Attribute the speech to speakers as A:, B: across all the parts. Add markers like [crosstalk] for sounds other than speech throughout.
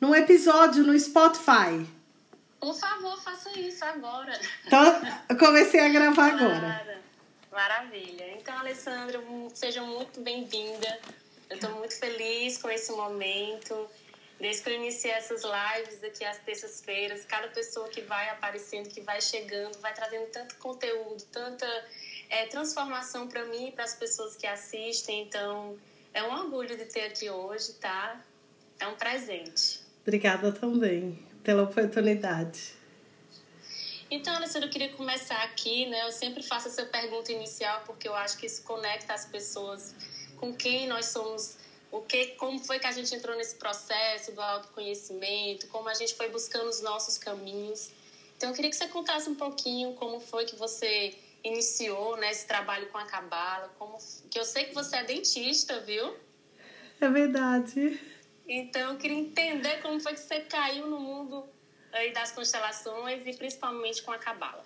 A: num episódio no Spotify.
B: Por favor, faça isso agora.
A: Então, eu comecei a gravar agora.
B: Maravilha. Então, Alessandra, seja muito bem-vinda. Eu estou muito feliz com esse momento. Desde que eu iniciei essas lives aqui às terças-feiras, cada pessoa que vai aparecendo, que vai chegando, vai trazendo tanto conteúdo, tanta é, transformação para mim e para as pessoas que assistem. Então, é um orgulho de ter aqui hoje, tá? É um presente.
A: Obrigada também pela oportunidade.
B: Então, Alessandra, eu queria começar aqui, né? Eu sempre faço essa pergunta inicial porque eu acho que isso conecta as pessoas com quem nós somos, o que, como foi que a gente entrou nesse processo do autoconhecimento, como a gente foi buscando os nossos caminhos. Então, eu queria que você contasse um pouquinho como foi que você iniciou né, esse trabalho com a cabala, como que eu sei que você é dentista, viu?
A: É verdade.
B: Então, eu queria entender como foi que você caiu no mundo aí das constelações e principalmente com a cabala.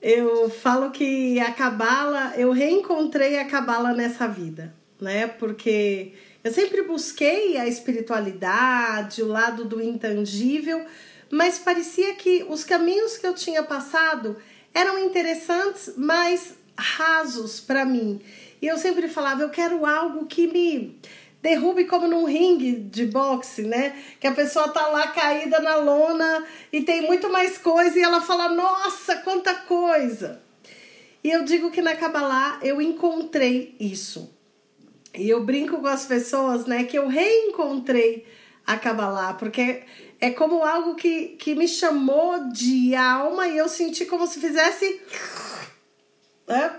A: Eu falo que a cabala, eu reencontrei a cabala nessa vida, né? Porque eu sempre busquei a espiritualidade, o lado do intangível, mas parecia que os caminhos que eu tinha passado eram interessantes, mas rasos para mim. E eu sempre falava, eu quero algo que me derrube como num ringue de boxe, né? Que a pessoa tá lá caída na lona e tem muito mais coisa e ela fala: "Nossa, quanta coisa!". E eu digo que na Kabbalah eu encontrei isso. E eu brinco com as pessoas, né, que eu reencontrei a Kabbalah, porque é como algo que, que me chamou de alma e eu senti como se fizesse né,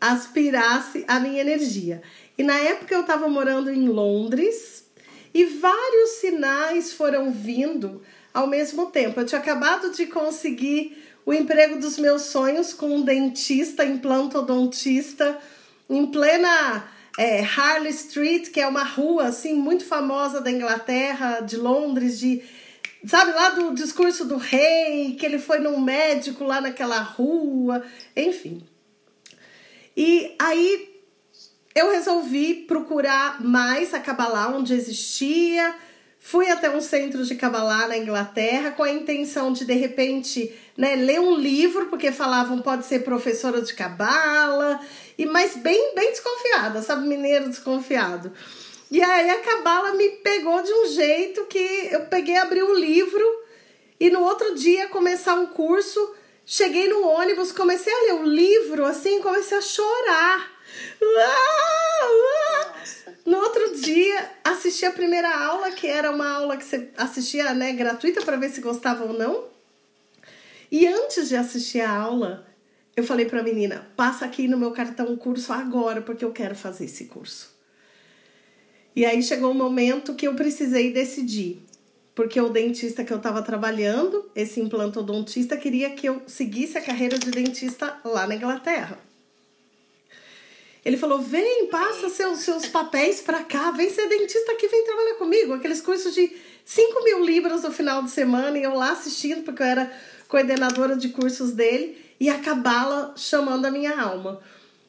A: aspirasse a minha energia. E na época eu estava morando em Londres e vários sinais foram vindo ao mesmo tempo. Eu tinha acabado de conseguir o emprego dos meus sonhos com um dentista, implantodontista, em plena é, Harley Street, que é uma rua assim muito famosa da Inglaterra, de Londres, de sabe lá do discurso do rei, que ele foi num médico lá naquela rua, enfim. E aí eu resolvi procurar mais a Kabbalah onde existia. Fui até um centro de Kabbalah na Inglaterra com a intenção de, de repente, né, ler um livro, porque falavam pode ser professora de Kabbalah, e mas bem, bem desconfiada, sabe? Mineiro desconfiado. E aí a Kabbalah me pegou de um jeito que eu peguei, abri o um livro e no outro dia começar um curso. Cheguei no ônibus, comecei a ler o livro, assim, comecei a chorar no outro dia, assisti a primeira aula, que era uma aula que você assistia né, gratuita para ver se gostava ou não. E antes de assistir a aula, eu falei para a menina: passa aqui no meu cartão curso agora, porque eu quero fazer esse curso. E aí chegou o um momento que eu precisei decidir, porque o dentista que eu estava trabalhando, esse implantodontista, queria que eu seguisse a carreira de dentista lá na Inglaterra. Ele falou: vem, passa seus, seus papéis para cá, vem ser dentista aqui, vem trabalhar comigo. Aqueles cursos de 5 mil libras no final de semana, e eu lá assistindo, porque eu era coordenadora de cursos dele, e a cabala chamando a minha alma.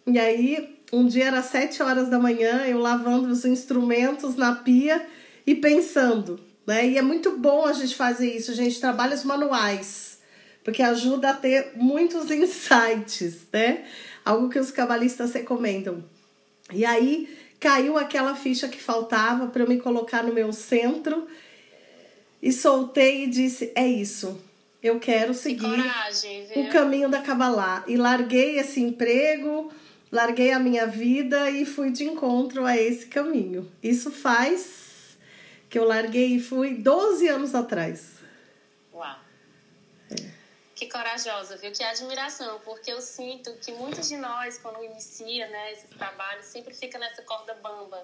A: E aí, um dia era sete horas da manhã, eu lavando os instrumentos na pia e pensando, né? E é muito bom a gente fazer isso, a gente trabalha os manuais, porque ajuda a ter muitos insights, né? Algo que os cabalistas recomendam. E aí caiu aquela ficha que faltava para eu me colocar no meu centro e soltei e disse: é isso. Eu quero seguir
B: coragem,
A: o caminho da Kabbalah. E larguei esse emprego, larguei a minha vida e fui de encontro a esse caminho. Isso faz que eu larguei e fui 12 anos atrás.
B: Que corajosa, viu? Que admiração, porque eu sinto que muitos de nós, quando inicia né, esses trabalhos, sempre fica nessa corda bamba.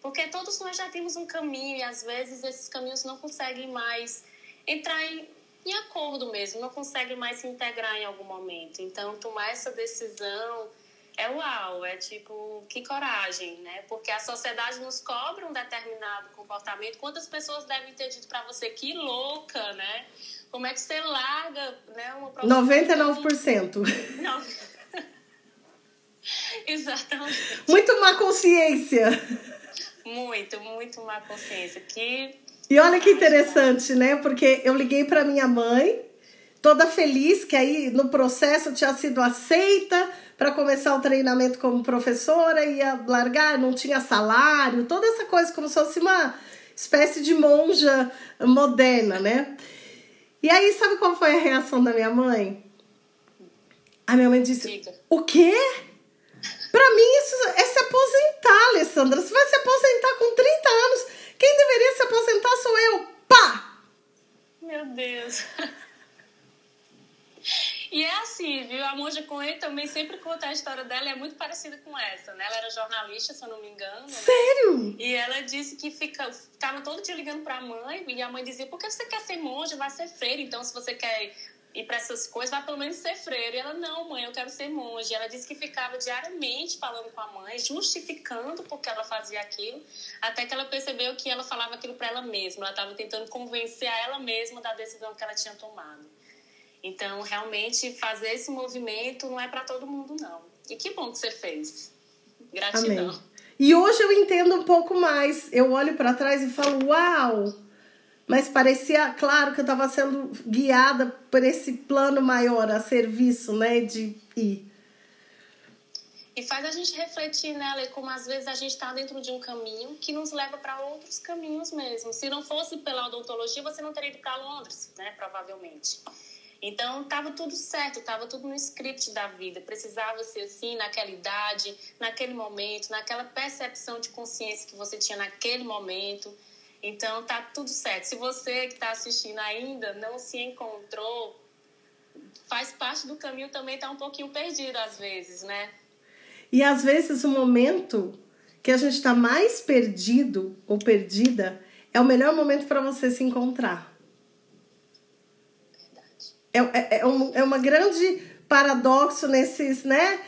B: Porque todos nós já temos um caminho e às vezes esses caminhos não conseguem mais entrar em, em acordo mesmo, não conseguem mais se integrar em algum momento. Então, tomar essa decisão é uau, é tipo, que coragem, né? Porque a sociedade nos cobra um determinado comportamento. Quantas pessoas devem ter dito para você que louca, né? Como é que você larga né, uma
A: profissão? 99%.
B: Não. [laughs] Exatamente.
A: Muito má consciência.
B: Muito, muito má consciência. Que...
A: E olha que interessante, né? Porque eu liguei para minha mãe, toda feliz, que aí no processo tinha sido aceita para começar o treinamento como professora, ia largar, não tinha salário, toda essa coisa, como se fosse uma espécie de monja moderna, né? E aí, sabe qual foi a reação da minha mãe? A minha mãe disse: Diga. O quê? Pra mim, isso é se aposentar, Alessandra. Você vai se aposentar com 30 anos. Quem deveria se aposentar sou eu. Pá!
B: Meu Deus. E é assim, viu? A Monja Coen também sempre conta a história dela, é muito parecida com essa, né? Ela era jornalista, se eu não me engano. Né?
A: Sério?
B: E ela disse que fica, ficava todo dia ligando pra mãe, e a mãe dizia: por que você quer ser monja? Vai ser freira. Então, se você quer ir para essas coisas, vai pelo menos ser freira. E ela: não, mãe, eu quero ser monja. E ela disse que ficava diariamente falando com a mãe, justificando porque ela fazia aquilo, até que ela percebeu que ela falava aquilo para ela mesma. Ela estava tentando convencer a ela mesma da decisão que ela tinha tomado. Então, realmente, fazer esse movimento não é para todo mundo, não. E que bom que você fez. Gratidão. Amém.
A: E hoje eu entendo um pouco mais. Eu olho para trás e falo, uau! Mas parecia, claro, que eu estava sendo guiada por esse plano maior a serviço, né, de ir.
B: E faz a gente refletir né, como às vezes a gente está dentro de um caminho que nos leva para outros caminhos mesmo. Se não fosse pela odontologia, você não teria ido para Londres, né, provavelmente. Então, estava tudo certo, estava tudo no script da vida. Precisava ser assim, naquela idade, naquele momento, naquela percepção de consciência que você tinha naquele momento. Então, tá tudo certo. Se você que está assistindo ainda não se encontrou, faz parte do caminho também, tá um pouquinho perdido às vezes, né?
A: E às vezes o momento que a gente está mais perdido ou perdida é o melhor momento para você se encontrar. É, é, é, um, é uma grande paradoxo nesses, né?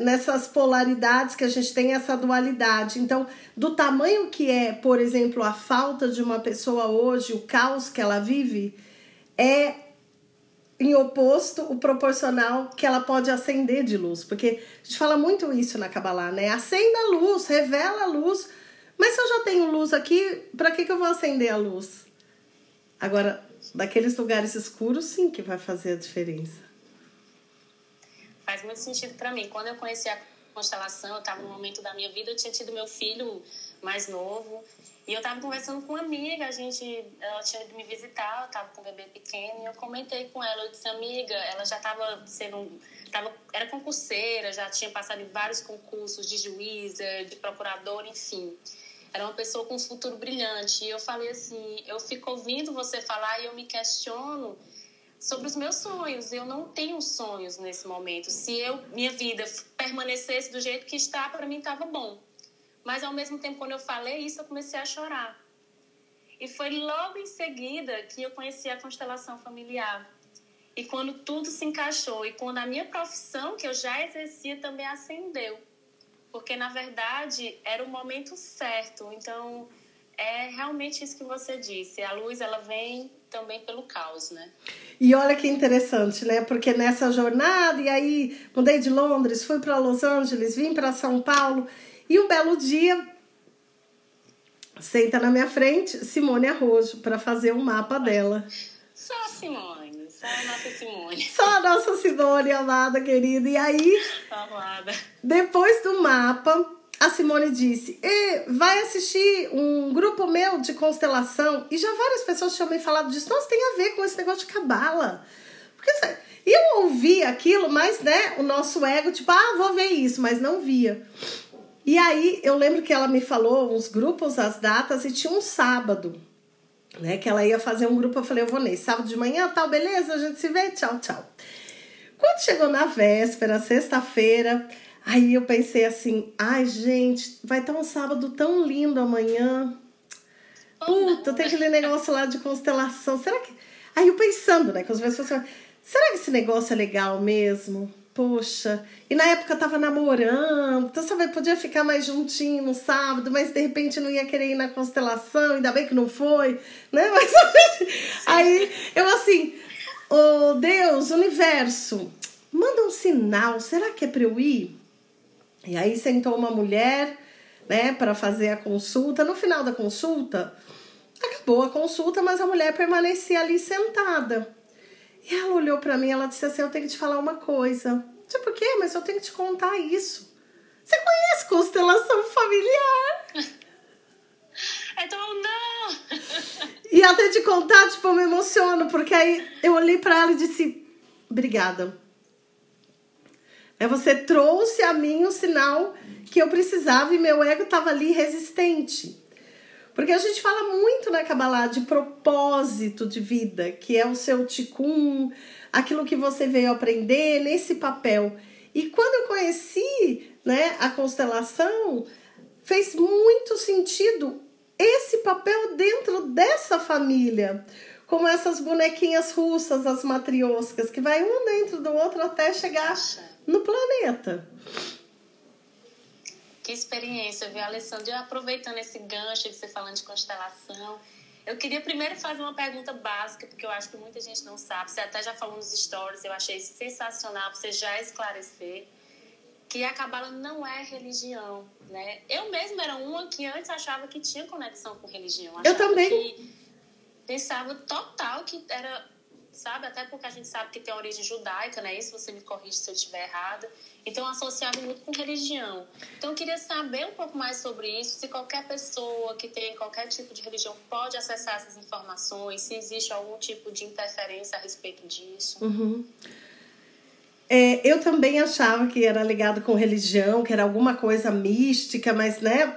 A: Nessas polaridades que a gente tem essa dualidade. Então, do tamanho que é, por exemplo, a falta de uma pessoa hoje, o caos que ela vive, é em oposto o proporcional que ela pode acender de luz. Porque a gente fala muito isso na Kabbalah, né? Acenda a luz, revela a luz. Mas se eu já tenho luz aqui, para que, que eu vou acender a luz? Agora, daqueles lugares escuros, sim, que vai fazer a diferença.
B: Faz muito sentido para mim. Quando eu conheci a constelação, eu estava no momento da minha vida, eu tinha tido meu filho mais novo. E eu estava conversando com uma amiga, a gente, ela tinha ido me visitar, eu estava com um bebê pequeno, e eu comentei com ela, eu disse, amiga, ela já estava sendo, tava, era concurseira, já tinha passado em vários concursos de juíza, de procurador, enfim. Era uma pessoa com um futuro brilhante. E eu falei assim: eu fico ouvindo você falar e eu me questiono sobre os meus sonhos. Eu não tenho sonhos nesse momento. Se eu minha vida permanecesse do jeito que está, para mim estava bom. Mas ao mesmo tempo, quando eu falei isso, eu comecei a chorar. E foi logo em seguida que eu conheci a constelação familiar. E quando tudo se encaixou, e quando a minha profissão, que eu já exercia, também acendeu porque na verdade era o momento certo. Então é realmente isso que você disse. A luz ela vem também pelo caos, né?
A: E olha que interessante, né? Porque nessa jornada e aí mudei de Londres, fui para Los Angeles, vim para São Paulo e um belo dia senta na minha frente Simone Arrojo para fazer um mapa dela.
B: Só Simone. Só a nossa Simone.
A: Só a nossa Simone, amada, querida. E aí,
B: amada.
A: depois do mapa, a Simone disse: e vai assistir um grupo meu de constelação. E já várias pessoas tinham me falado disso. Nossa, tem a ver com esse negócio de cabala. Porque e eu ouvi aquilo, mas né, o nosso ego, tipo, ah, vou ver isso, mas não via. E aí eu lembro que ela me falou uns grupos, as datas, e tinha um sábado né? Que ela ia fazer um grupo, eu falei, eu vou nesse sábado de manhã, tal, beleza, a gente se vê, tchau, tchau. Quando chegou na véspera, sexta-feira, aí eu pensei assim, ai, gente, vai estar um sábado tão lindo amanhã. Puta, tem aquele negócio lá de constelação. Será que. Aí eu pensando, né? Com as pessoas será que esse negócio é legal mesmo? Poxa, e na época tava namorando, então sabe, podia ficar mais juntinho no sábado, mas de repente não ia querer ir na constelação, ainda bem que não foi, né? [laughs] Mas aí eu assim, oh Deus, universo, manda um sinal, será que é pra eu ir? E aí sentou uma mulher né, para fazer a consulta. No final da consulta, acabou a consulta, mas a mulher permanecia ali sentada. E ela olhou para mim, ela disse assim: "Eu tenho que te falar uma coisa". Tipo, por quê? Mas eu tenho que te contar isso. Você conhece constelação familiar?
B: Então, não!
A: E até te contar, tipo, eu me emociono, porque aí eu olhei para ela e disse: Obrigada. É, você trouxe a mim um sinal que eu precisava e meu ego estava ali resistente. Porque a gente fala muito na Kabbalah de propósito de vida, que é o seu tikkun, aquilo que você veio aprender nesse papel. E quando eu conheci né, a constelação, fez muito sentido esse papel dentro dessa família. Como essas bonequinhas russas, as matrioscas, que vai um dentro do outro até chegar no planeta.
B: Que experiência, viu, Alessandro? aproveitando esse gancho de você falando de constelação, eu queria primeiro fazer uma pergunta básica, porque eu acho que muita gente não sabe. Você até já falou nos stories, eu achei sensacional você já esclarecer que a cabala não é religião, né? Eu mesma era uma que antes achava que tinha conexão com religião.
A: eu também.
B: pensava total que era, sabe? Até porque a gente sabe que tem origem judaica, né? Isso você me corrige se eu estiver errada. Então, associava muito com religião. Então, eu queria saber um pouco mais sobre isso. Se qualquer pessoa que tem qualquer tipo de religião pode acessar essas informações, se existe algum tipo de interferência a respeito disso.
A: Uhum. É, eu também achava que era ligado com religião, que era alguma coisa mística, mas né,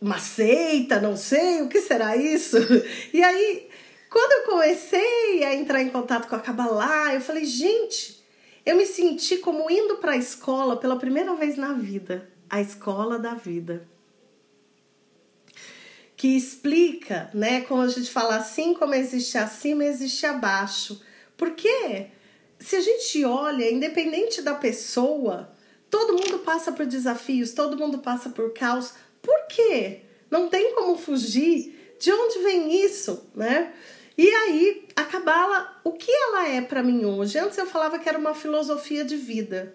A: uma seita, não sei, o que será isso? [laughs] E aí, quando eu comecei a entrar em contato com a Kabbalah, eu falei, gente, eu me senti como indo para a escola pela primeira vez na vida, a escola da vida. Que explica, né, como a gente fala assim, como existe acima, existe abaixo. Por quê? se a gente olha, independente da pessoa, todo mundo passa por desafios, todo mundo passa por caos. Por quê? Não tem como fugir. De onde vem isso, né? E aí, a Cabala, o que ela é para mim hoje? Antes eu falava que era uma filosofia de vida.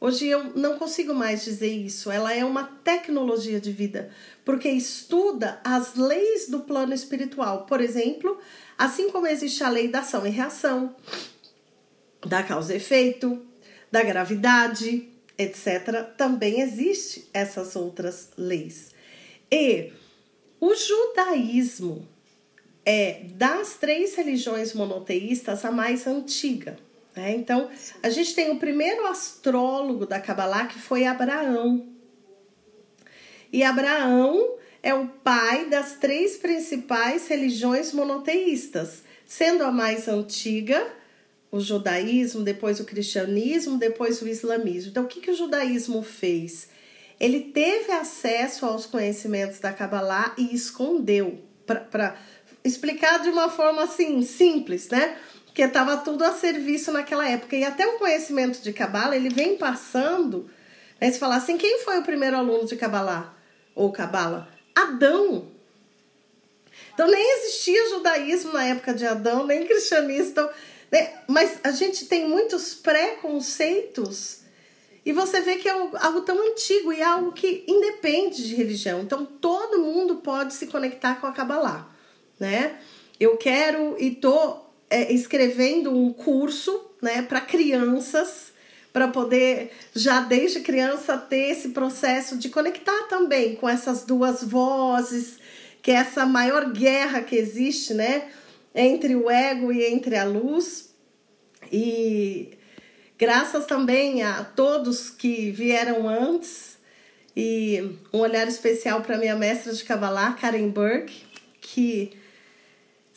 A: Hoje eu não consigo mais dizer isso. Ela é uma tecnologia de vida, porque estuda as leis do plano espiritual. Por exemplo, assim como existe a lei da ação e reação, da causa e efeito, da gravidade, etc., também existe essas outras leis. E o judaísmo é das três religiões monoteístas a mais antiga. Né? Então, a gente tem o primeiro astrólogo da Kabbalah que foi Abraão. E Abraão é o pai das três principais religiões monoteístas, sendo a mais antiga o judaísmo, depois o cristianismo, depois o islamismo. Então, o que, que o judaísmo fez? Ele teve acesso aos conhecimentos da Kabbalah e escondeu, para explicar de uma forma assim, simples, né? Porque estava tudo a serviço naquela época. E até o conhecimento de Kabbalah, ele vem passando. Né? Se falar assim, quem foi o primeiro aluno de Kabbalah? Ou Kabbalah? Adão. Então, nem existia judaísmo na época de Adão, nem cristianismo. Então, né? Mas a gente tem muitos preconceitos e você vê que é algo tão antigo e é algo que independe de religião. Então todo mundo pode se conectar com a Kabbalah, né? Eu quero e tô é, escrevendo um curso, né, para crianças, para poder já desde criança ter esse processo de conectar também com essas duas vozes, que é essa maior guerra que existe, né? entre o ego e entre a luz. E graças também a todos que vieram antes e um olhar especial para minha mestra de Kabbalah, Karen Burke, que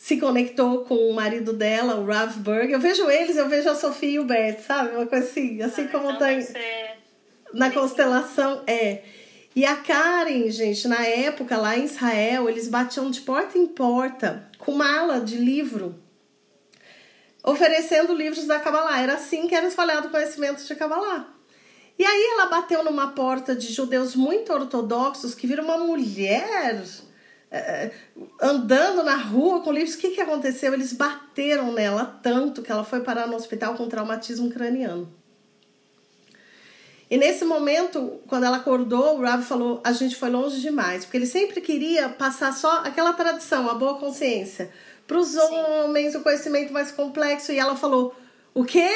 A: se conectou com o marido dela, o Rav Burke. Eu vejo eles, eu vejo a Sofia e o Bert, sabe? Uma coisa assim, assim ah, como então tem na constelação. É. E a Karen, gente, na época lá em Israel, eles batiam de porta em porta com mala de livro, oferecendo livros da Kabbalah. Era assim que era espalhado o conhecimento de Kabbalah. E aí ela bateu numa porta de judeus muito ortodoxos que viram uma mulher andando na rua com livros. O que, que aconteceu? Eles bateram nela tanto que ela foi parar no hospital com traumatismo craniano. E nesse momento, quando ela acordou, o Rav falou: a gente foi longe demais, porque ele sempre queria passar só aquela tradição, a boa consciência, para os homens, o conhecimento mais complexo. E ela falou: o quê?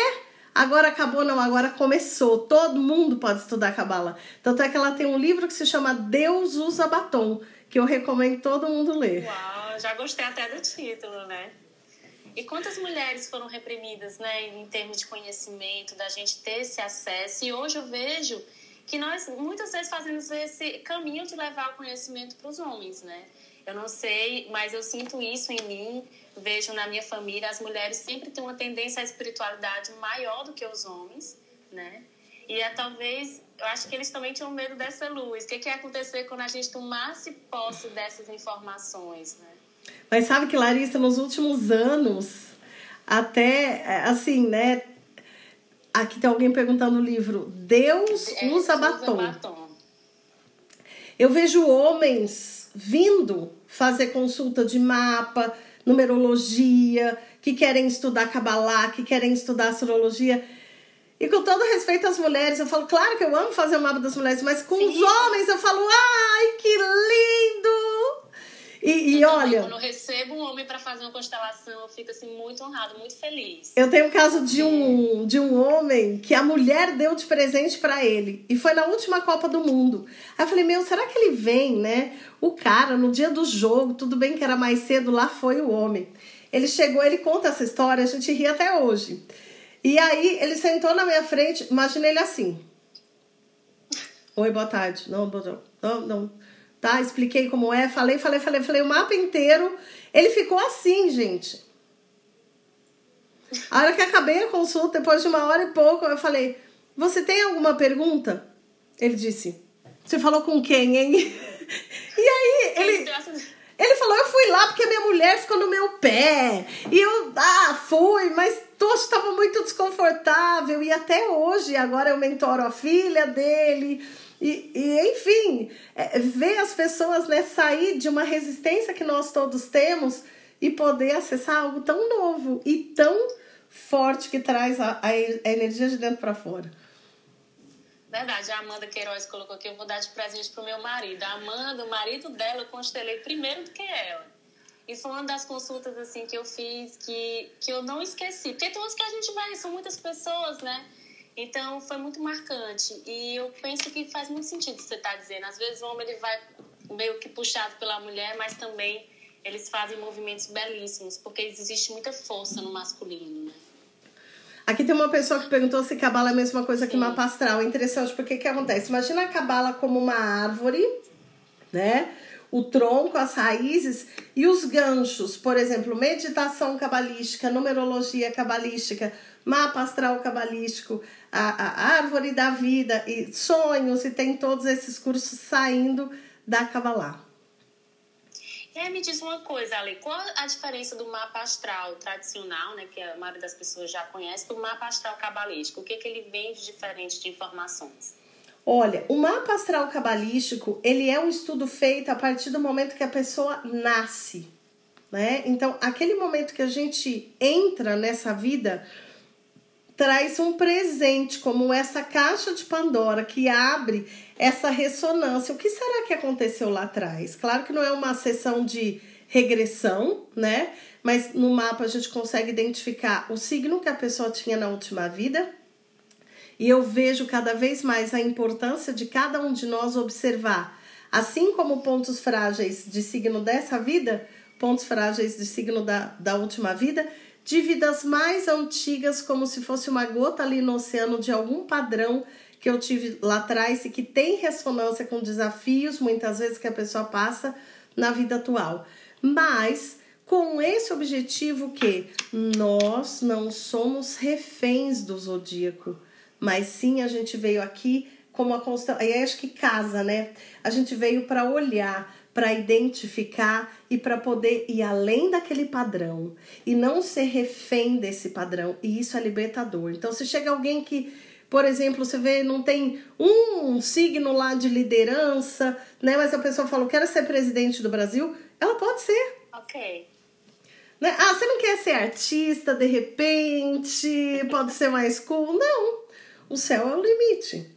A: Agora acabou, não, agora começou. Todo mundo pode estudar Cabala. Tanto é que ela tem um livro que se chama Deus usa batom, que eu recomendo todo mundo ler.
B: Uau, já gostei até do título, né? E quantas mulheres foram reprimidas, né, em termos de conhecimento, da gente ter esse acesso? E hoje eu vejo que nós muitas vezes fazemos esse caminho de levar o conhecimento para os homens, né? Eu não sei, mas eu sinto isso em mim, vejo na minha família, as mulheres sempre têm uma tendência à espiritualidade maior do que os homens, né? E é talvez, eu acho que eles também tinham medo dessa luz. O que, que ia acontecer quando a gente tomasse posse dessas informações, né?
A: Mas sabe que, Larissa, nos últimos anos, até assim, né? Aqui tem alguém perguntando no livro: Deus é, usa, batom. usa batom. Eu vejo homens vindo fazer consulta de mapa, numerologia, que querem estudar Kabbalah, que querem estudar astrologia. E com todo respeito às mulheres, eu falo, claro que eu amo fazer o mapa das mulheres, mas com Sim. os homens eu falo, ai, que lindo! E, e olha.
B: Quando eu recebo um homem para fazer uma constelação, eu fico assim muito honrado, muito feliz.
A: Eu tenho um caso de um, de um homem que a mulher deu de presente para ele. E foi na última Copa do Mundo. Aí eu falei, meu, será que ele vem, né? O cara, no dia do jogo, tudo bem que era mais cedo, lá foi o homem. Ele chegou, ele conta essa história, a gente ri até hoje. E aí ele sentou na minha frente, imagina ele assim. Oi, boa tarde. Não, não, não tá? Expliquei como é, falei, falei, falei, falei o mapa inteiro. Ele ficou assim, gente. A hora que acabei a consulta, depois de uma hora e pouco, eu falei: Você tem alguma pergunta? Ele disse: Você falou com quem, hein? [laughs] e aí, ele. Ele falou: Eu fui lá porque minha mulher ficou no meu pé. E eu, ah, fui, mas Tocho estava muito desconfortável. E até hoje, agora eu mentoro a filha dele. E, e enfim, é, ver as pessoas né, sair de uma resistência que nós todos temos e poder acessar algo tão novo e tão forte que traz a, a, a energia de dentro para fora.
B: Verdade, a Amanda Queiroz colocou aqui, eu vou dar de presente pro meu marido. A Amanda, o marido dela, eu constelei primeiro do que ela. E foi uma das consultas assim que eu fiz que, que eu não esqueci. Porque todos que a gente vai, são muitas pessoas, né? Então foi muito marcante. E eu penso que faz muito sentido o que você está dizendo. Às vezes o homem ele vai meio que puxado pela mulher, mas também eles fazem movimentos belíssimos, porque existe muita força no masculino, né?
A: Aqui tem uma pessoa que perguntou se cabala é a mesma coisa Sim. que mapa astral. É interessante porque o que acontece? Imagina a cabala como uma árvore, né? O tronco, as raízes e os ganchos. Por exemplo, meditação cabalística, numerologia cabalística, mapa astral cabalístico, a, a árvore da vida e sonhos, e tem todos esses cursos saindo da Kabbalah.
B: E me diz uma coisa, Ale, qual a diferença do mapa astral tradicional, né, que a maioria das pessoas já conhece, do mapa astral cabalístico? O que, que ele vem de diferente de informações?
A: Olha, o mapa astral cabalístico, ele é um estudo feito a partir do momento que a pessoa nasce, né? Então, aquele momento que a gente entra nessa vida, traz um presente, como essa caixa de Pandora que abre essa ressonância. O que será que aconteceu lá atrás? Claro que não é uma sessão de regressão, né? Mas no mapa a gente consegue identificar o signo que a pessoa tinha na última vida. E eu vejo cada vez mais a importância de cada um de nós observar, assim como pontos frágeis de signo dessa vida, pontos frágeis de signo da, da última vida, de vidas mais antigas, como se fosse uma gota ali no oceano de algum padrão que eu tive lá atrás e que tem ressonância com desafios, muitas vezes, que a pessoa passa na vida atual. Mas com esse objetivo que nós não somos reféns do zodíaco, mas sim a gente veio aqui como a constelação. Aí acho que casa, né? A gente veio para olhar, para identificar e para poder ir além daquele padrão e não ser refém desse padrão. E isso é libertador. Então, se chega alguém que, por exemplo, você vê, não tem um signo lá de liderança, né? Mas a pessoa fala, quero ser presidente do Brasil, ela pode ser.
B: Ok.
A: Né? Ah, você não quer ser artista de repente? Pode ser mais cool? Não. O céu é o limite.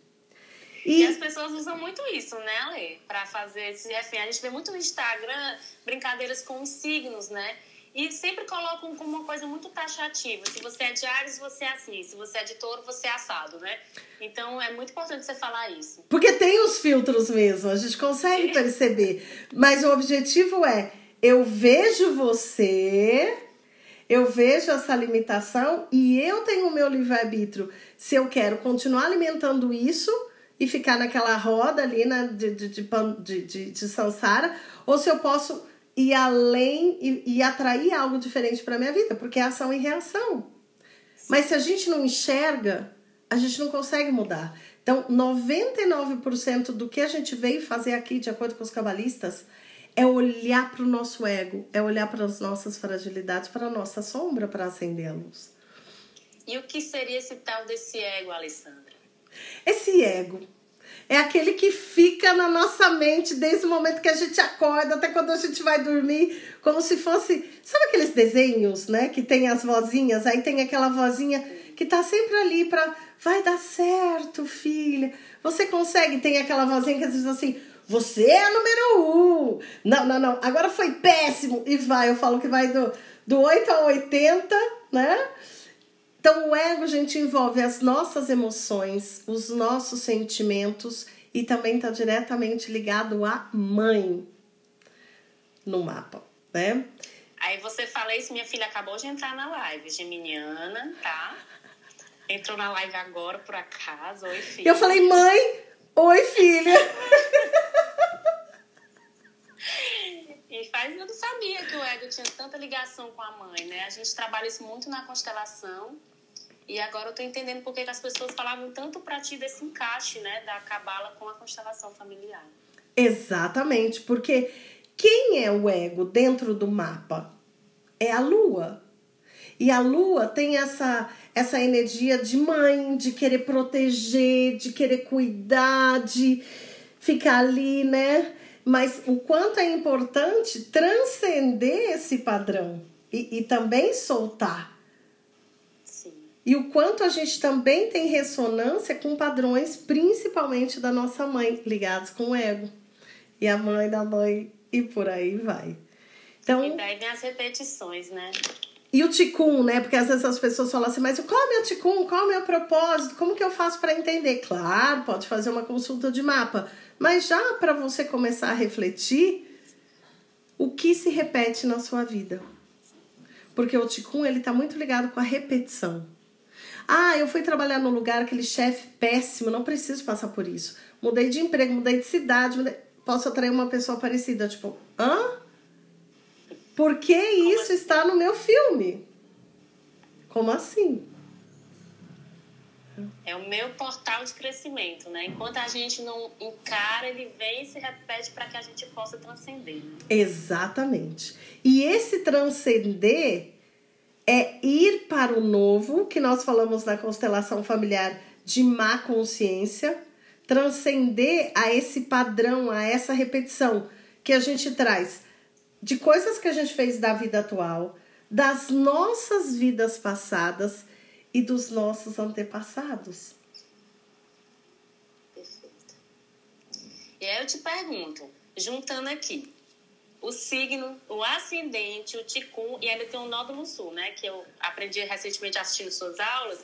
B: E... e as pessoas usam muito isso, né, Ale? Pra fazer esse refém. A gente vê muito no Instagram brincadeiras com os signos, né? E sempre colocam como uma coisa muito taxativa. Se você é de Ares, você é assim. Se você é de touro, você é assado, né? Então é muito importante você falar isso.
A: Porque tem os filtros mesmo, a gente consegue [laughs] perceber. Mas o objetivo é: eu vejo você, eu vejo essa limitação e eu tenho o meu livre-arbítrio. Se eu quero continuar alimentando isso e ficar naquela roda ali né, de, de, de, de, de Sansara, ou se eu posso ir além e, e atrair algo diferente para minha vida, porque é ação e reação. Mas se a gente não enxerga, a gente não consegue mudar. Então, 99% do que a gente veio fazer aqui, de acordo com os cabalistas, é olhar para o nosso ego, é olhar para as nossas fragilidades, para a nossa sombra, para acender a luz.
B: E o que seria esse tal desse ego, Alessandra?
A: Esse ego é aquele que fica na nossa mente desde o momento que a gente acorda até quando a gente vai dormir, como se fosse. Sabe aqueles desenhos, né? Que tem as vozinhas, aí tem aquela vozinha que tá sempre ali para vai dar certo, filha. Você consegue, tem aquela vozinha que diz assim: você é número um. Não, não, não, agora foi péssimo. E vai, eu falo que vai do, do 8 a 80, né? Então, o ego, gente, envolve as nossas emoções, os nossos sentimentos e também está diretamente ligado à mãe no mapa, né?
B: Aí você fala isso, minha filha acabou de entrar na live, geminiana, tá? Entrou na live agora, por acaso. Oi, filha.
A: Eu falei, mãe, oi, filha.
B: E faz, eu não sabia que o ego tinha tanta ligação com a mãe, né? A gente trabalha isso muito na constelação. E agora eu tô entendendo porque que as pessoas falavam tanto para ti desse encaixe, né, da cabala com a constelação familiar.
A: Exatamente, porque quem é o ego dentro do mapa? É a lua. E a lua tem essa essa energia de mãe, de querer proteger, de querer cuidar, de ficar ali, né? Mas o quanto é importante transcender esse padrão e, e também soltar.
B: Sim.
A: E o quanto a gente também tem ressonância com padrões, principalmente da nossa mãe, ligados com o ego. E a mãe da mãe, e por aí vai.
B: Então, e daí vem as repetições, né?
A: E o ticum, né? Porque às vezes as pessoas falam assim, mas qual é o meu ticum? Qual é o meu propósito? Como que eu faço para entender? Claro, pode fazer uma consulta de mapa, mas já para você começar a refletir o que se repete na sua vida. Porque o ticum, ele tá muito ligado com a repetição. Ah, eu fui trabalhar num lugar, aquele chefe péssimo, não preciso passar por isso. Mudei de emprego, mudei de cidade, mudei... posso atrair uma pessoa parecida. Tipo, hã? Por que isso está no meu filme? Como assim?
B: É o meu portal de crescimento, né? Enquanto a gente não encara, ele vem e se repete para que a gente possa transcender. Né?
A: Exatamente. E esse transcender é ir para o novo, que nós falamos na constelação familiar de má consciência, transcender a esse padrão, a essa repetição que a gente traz de coisas que a gente fez da vida atual, das nossas vidas passadas e dos nossos antepassados.
B: Perfeito. E aí eu te pergunto, juntando aqui, o signo, o ascendente, o ticum e ainda tem o nódulo sul, né? Que eu aprendi recentemente assistindo suas aulas,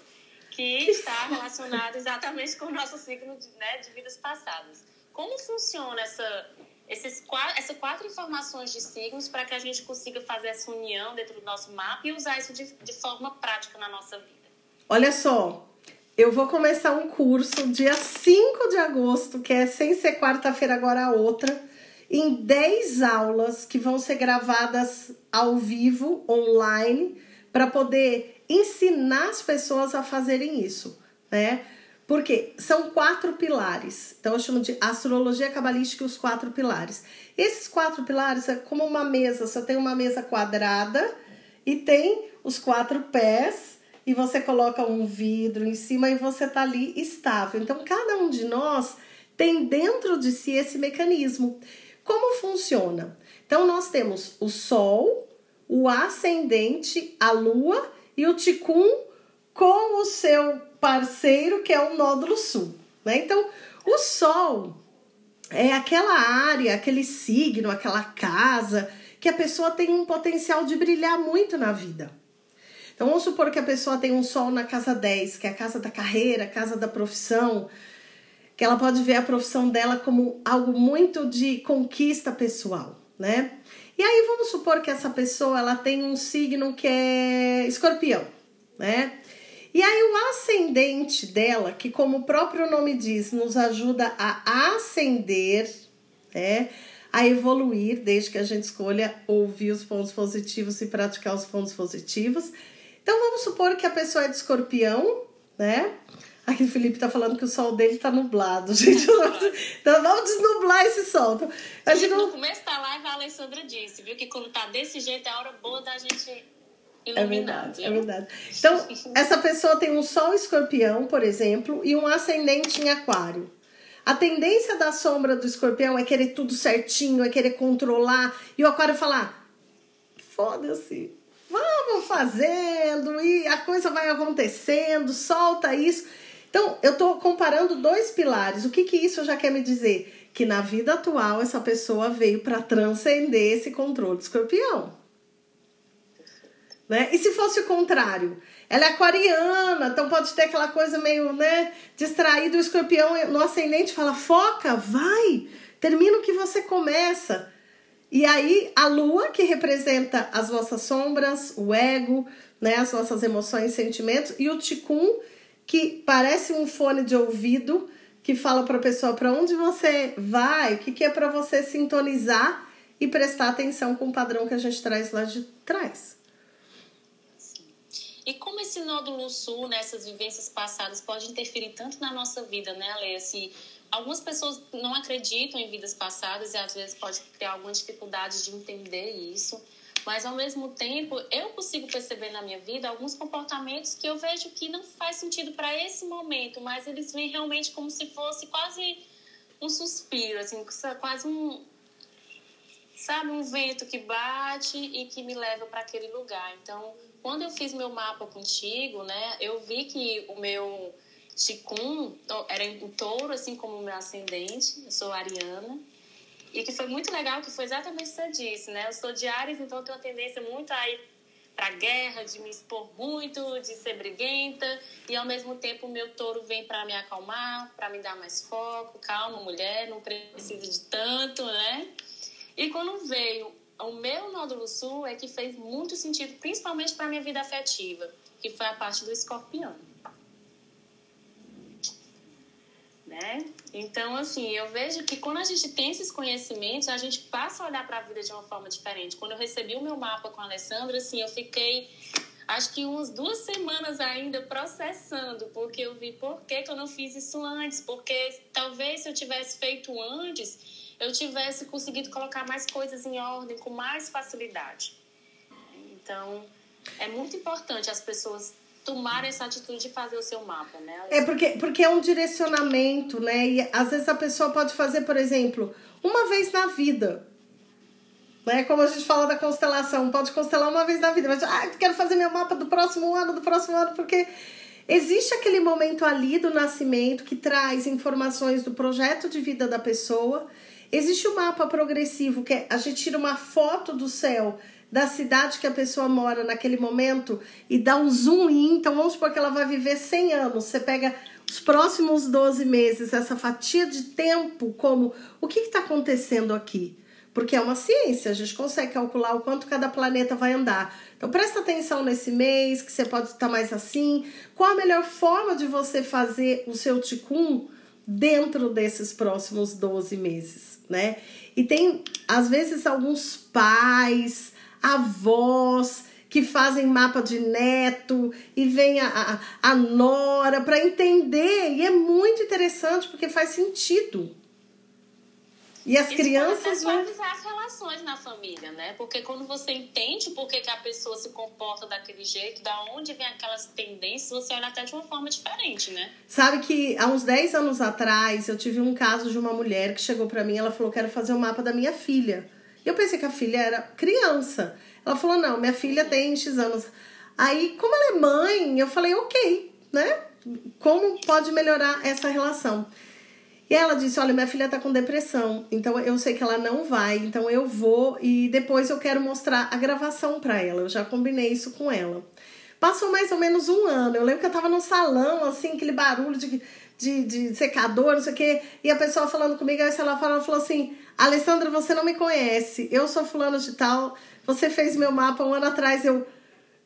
B: que, que está relacionado exatamente com o nosso signo de, né, de vidas passadas. Como funciona essa esses, essas quatro informações de signos para que a gente consiga fazer essa união dentro do nosso mapa e usar isso de, de forma prática na nossa vida.
A: Olha só, eu vou começar um curso dia 5 de agosto, que é sem ser quarta-feira, agora a outra, em 10 aulas que vão ser gravadas ao vivo, online, para poder ensinar as pessoas a fazerem isso, né? Porque são quatro pilares. Então eu chamo de astrologia cabalística os quatro pilares. Esses quatro pilares é como uma mesa, você tem uma mesa quadrada e tem os quatro pés e você coloca um vidro em cima e você tá ali estável. Então cada um de nós tem dentro de si esse mecanismo. Como funciona? Então nós temos o sol, o ascendente, a lua e o ticum com o seu parceiro, que é o nódulo sul. Né? Então, O Sol é aquela área, aquele signo, aquela casa que a pessoa tem um potencial de brilhar muito na vida. Então vamos supor que a pessoa tem um Sol na casa 10, que é a casa da carreira, a casa da profissão, que ela pode ver a profissão dela como algo muito de conquista pessoal, né? E aí vamos supor que essa pessoa ela tem um signo que é escorpião, né? E aí o ascendente dela, que como o próprio nome diz, nos ajuda a ascender, né? A evoluir, desde que a gente escolha ouvir os pontos positivos e praticar os pontos positivos. Então vamos supor que a pessoa é de escorpião, né? Aqui o Felipe tá falando que o sol dele tá nublado, [laughs] gente. Então vamos desnublar esse sol. Então,
B: a gente não... No começo da live a Alessandra disse, viu? Que quando tá desse jeito é a hora boa da gente
A: é verdade, é verdade. Então, essa pessoa tem um sol escorpião, por exemplo, e um ascendente em aquário. A tendência da sombra do escorpião é querer tudo certinho, é querer controlar. E o aquário falar: foda-se, vamos fazendo, e a coisa vai acontecendo, solta isso. Então, eu estou comparando dois pilares. O que, que isso já quer me dizer? Que na vida atual essa pessoa veio para transcender esse controle do escorpião. Né? E se fosse o contrário? Ela é aquariana, então pode ter aquela coisa meio né, distraída. O escorpião no ascendente fala: foca, vai, termina o que você começa. E aí a lua, que representa as vossas sombras, o ego, né, as nossas emoções e sentimentos, e o ticum, que parece um fone de ouvido que fala para a pessoa para onde você vai, o que, que é para você sintonizar e prestar atenção com o padrão que a gente traz lá de trás.
B: E como esse nódulo sul, nessas né, vivências passadas, pode interferir tanto na nossa vida, né, Ale? Se algumas pessoas não acreditam em vidas passadas e às vezes pode criar alguma dificuldade de entender isso mas ao mesmo tempo eu consigo perceber na minha vida alguns comportamentos que eu vejo que não faz sentido para esse momento, mas eles vêm realmente como se fosse quase um suspiro, assim, quase um sabe, um vento que bate e que me leva para aquele lugar. Então, quando eu fiz meu mapa contigo, né, eu vi que o meu Ticum era em touro, assim como o meu ascendente, eu sou ariana. E que foi muito legal, que foi exatamente o que você disse, né? Eu sou de Ares, então eu tenho uma tendência muito a ir pra guerra, de me expor muito, de ser briguenta. E ao mesmo tempo o meu touro vem para me acalmar, para me dar mais foco. Calma, mulher, não precisa de tanto, né? E quando veio o meu nódulo sul, é que fez muito sentido, principalmente para minha vida afetiva, que foi a parte do escorpião. né? Então, assim, eu vejo que quando a gente tem esses conhecimentos, a gente passa a olhar para a vida de uma forma diferente. Quando eu recebi o meu mapa com a Alessandra, assim, eu fiquei acho que umas duas semanas ainda processando, porque eu vi por que, que eu não fiz isso antes, porque talvez se eu tivesse feito antes, eu tivesse conseguido colocar mais coisas em ordem com mais facilidade. Então, é muito importante as pessoas tomar essa atitude de fazer o seu mapa, né?
A: É porque, porque é um direcionamento, né? E às vezes a pessoa pode fazer, por exemplo, uma vez na vida. Né? Como a gente fala da constelação, pode constelar uma vez na vida, mas ah, quero fazer meu mapa do próximo ano, do próximo ano, porque existe aquele momento ali do nascimento que traz informações do projeto de vida da pessoa. Existe o mapa progressivo, que é, a gente tira uma foto do céu da cidade que a pessoa mora naquele momento e dá um zoom in. Então vamos supor que ela vai viver 100 anos. Você pega os próximos 12 meses, essa fatia de tempo, como o que está acontecendo aqui? Porque é uma ciência, a gente consegue calcular o quanto cada planeta vai andar. Então presta atenção nesse mês, que você pode estar mais assim. Qual a melhor forma de você fazer o seu ticum dentro desses próximos 12 meses, né? E tem, às vezes, alguns pais, avós que fazem mapa de neto e vem a, a, a nora para entender. E é muito interessante porque faz sentido. E as
B: Isso
A: crianças
B: vão as relações na família, né? Porque quando você entende por que, que a pessoa se comporta daquele jeito, da onde vem aquelas tendências, você olha até de uma forma diferente, né?
A: Sabe que há uns 10 anos atrás eu tive um caso de uma mulher que chegou para mim, ela falou: "Quero fazer o um mapa da minha filha". E eu pensei que a filha era criança. Ela falou: não, minha filha tem X anos. Aí, como ela é mãe, eu falei: ok, né? Como pode melhorar essa relação? E ela disse: Olha, minha filha tá com depressão, então eu sei que ela não vai, então eu vou e depois eu quero mostrar a gravação para ela. Eu já combinei isso com ela. Passou mais ou menos um ano. Eu lembro que eu tava no salão, assim, aquele barulho de, de, de secador, não sei o quê, e a pessoa falando comigo, aí ela falou, falou assim: Alessandra, você não me conhece, eu sou fulano de tal, você fez meu mapa um ano atrás, eu.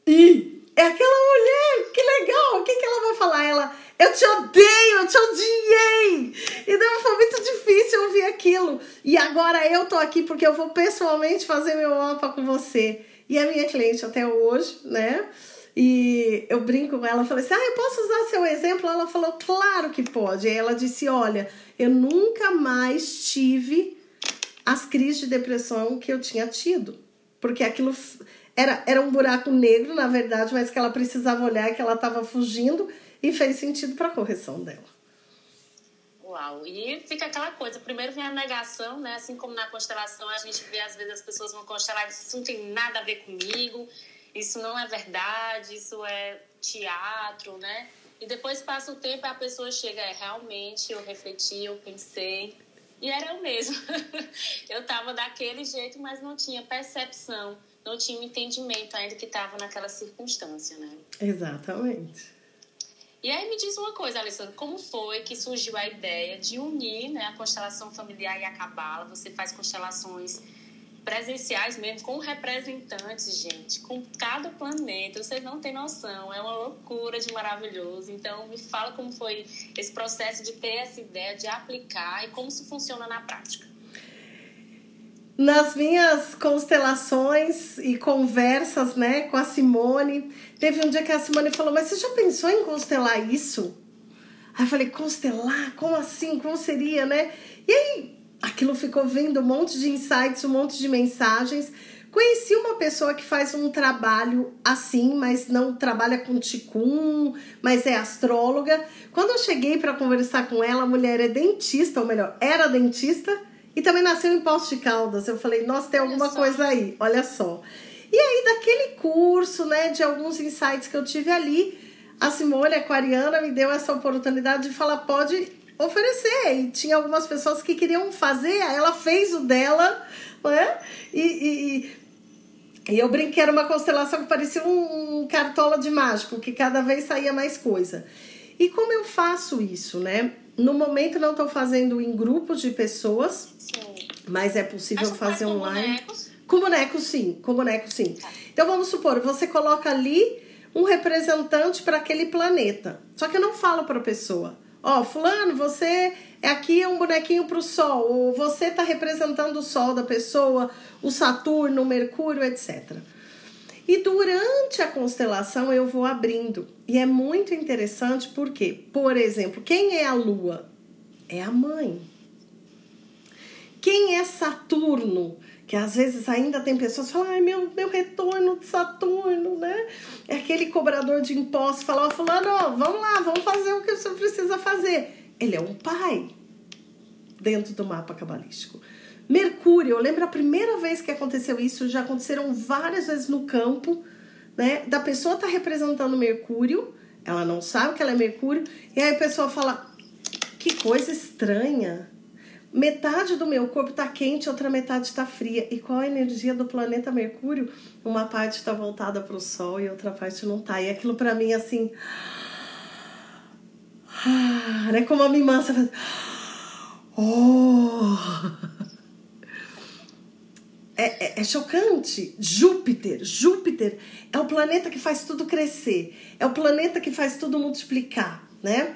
A: Ih, é aquela mulher, que legal, o que, que ela vai falar? Ela eu te odeio, eu te odiei. Então foi muito difícil ouvir aquilo. E agora eu tô aqui porque eu vou pessoalmente fazer meu mapa com você. E a minha cliente até hoje, né? E eu brinco com ela, falei assim: ah, eu posso usar seu exemplo? Ela falou: claro que pode. Aí ela disse: olha, eu nunca mais tive as crises de depressão que eu tinha tido. Porque aquilo era, era um buraco negro, na verdade, mas que ela precisava olhar, que ela estava fugindo e fez sentido para a correção dela.
B: Uau! E fica aquela coisa, primeiro vem a negação, né? Assim como na constelação a gente vê às vezes as pessoas vão constelar e isso não tem nada a ver comigo, isso não é verdade, isso é teatro, né? E depois passa o tempo e a pessoa chega, é, realmente eu refleti, eu pensei, e era eu mesmo. [laughs] eu tava daquele jeito, mas não tinha percepção, não tinha o entendimento ainda que estava naquela circunstância, né?
A: Exatamente.
B: E aí me diz uma coisa, Alessandro, como foi que surgiu a ideia de unir né, a constelação familiar e a cabala? Você faz constelações presenciais mesmo, com representantes, gente, com cada planeta. Vocês não têm noção, é uma loucura de maravilhoso. Então, me fala como foi esse processo de ter essa ideia, de aplicar e como isso funciona na prática
A: nas minhas constelações e conversas, né, com a Simone, teve um dia que a Simone falou: "Mas você já pensou em constelar isso?" Aí eu falei: "Constelar? Como assim? Como seria, né?" E aí aquilo ficou vindo um monte de insights, um monte de mensagens. Conheci uma pessoa que faz um trabalho assim, mas não trabalha com ticum, mas é astróloga. Quando eu cheguei para conversar com ela, a mulher é dentista, ou melhor, era dentista e também nasceu em Poços de Caldas. Eu falei, nossa, tem alguma coisa aí, olha só. E aí, daquele curso, né, de alguns insights que eu tive ali, a Simone Aquariana me deu essa oportunidade de falar, pode oferecer. E tinha algumas pessoas que queriam fazer, ela fez o dela, né? E, e, e eu brinquei, era uma constelação que parecia um cartola de mágico, que cada vez saía mais coisa. E como eu faço isso, né? No momento não estou fazendo em grupos de pessoas, sim. mas é possível fazer com online. Bonecos? Com bonecos, sim. Com bonecos, sim. Tá. Então vamos supor, você coloca ali um representante para aquele planeta. Só que eu não falo para a pessoa, ó, oh, fulano, você é aqui é um bonequinho para o Sol, ou você está representando o Sol da pessoa, o Saturno, o Mercúrio, etc. E durante a constelação eu vou abrindo. E é muito interessante porque, por exemplo, quem é a Lua? É a mãe. Quem é Saturno? Que às vezes ainda tem pessoas que falam, ai, meu, meu retorno de Saturno, né? É aquele cobrador de impostos, fala, ó, fulano, ó, vamos lá, vamos fazer o que você precisa fazer. Ele é um pai dentro do mapa cabalístico. Mercúrio, eu lembro a primeira vez que aconteceu isso, já aconteceram várias vezes no campo, né? Da pessoa tá representando Mercúrio, ela não sabe que ela é Mercúrio, e aí a pessoa fala: que coisa estranha. Metade do meu corpo tá quente, outra metade está fria. E qual a energia do planeta Mercúrio? Uma parte está voltada para o Sol e outra parte não tá. E aquilo para mim assim, ah, [gasps] né? Como a faz, [gasps] oh é, é, é, chocante. Júpiter, Júpiter é o planeta que faz tudo crescer, é o planeta que faz tudo multiplicar, né?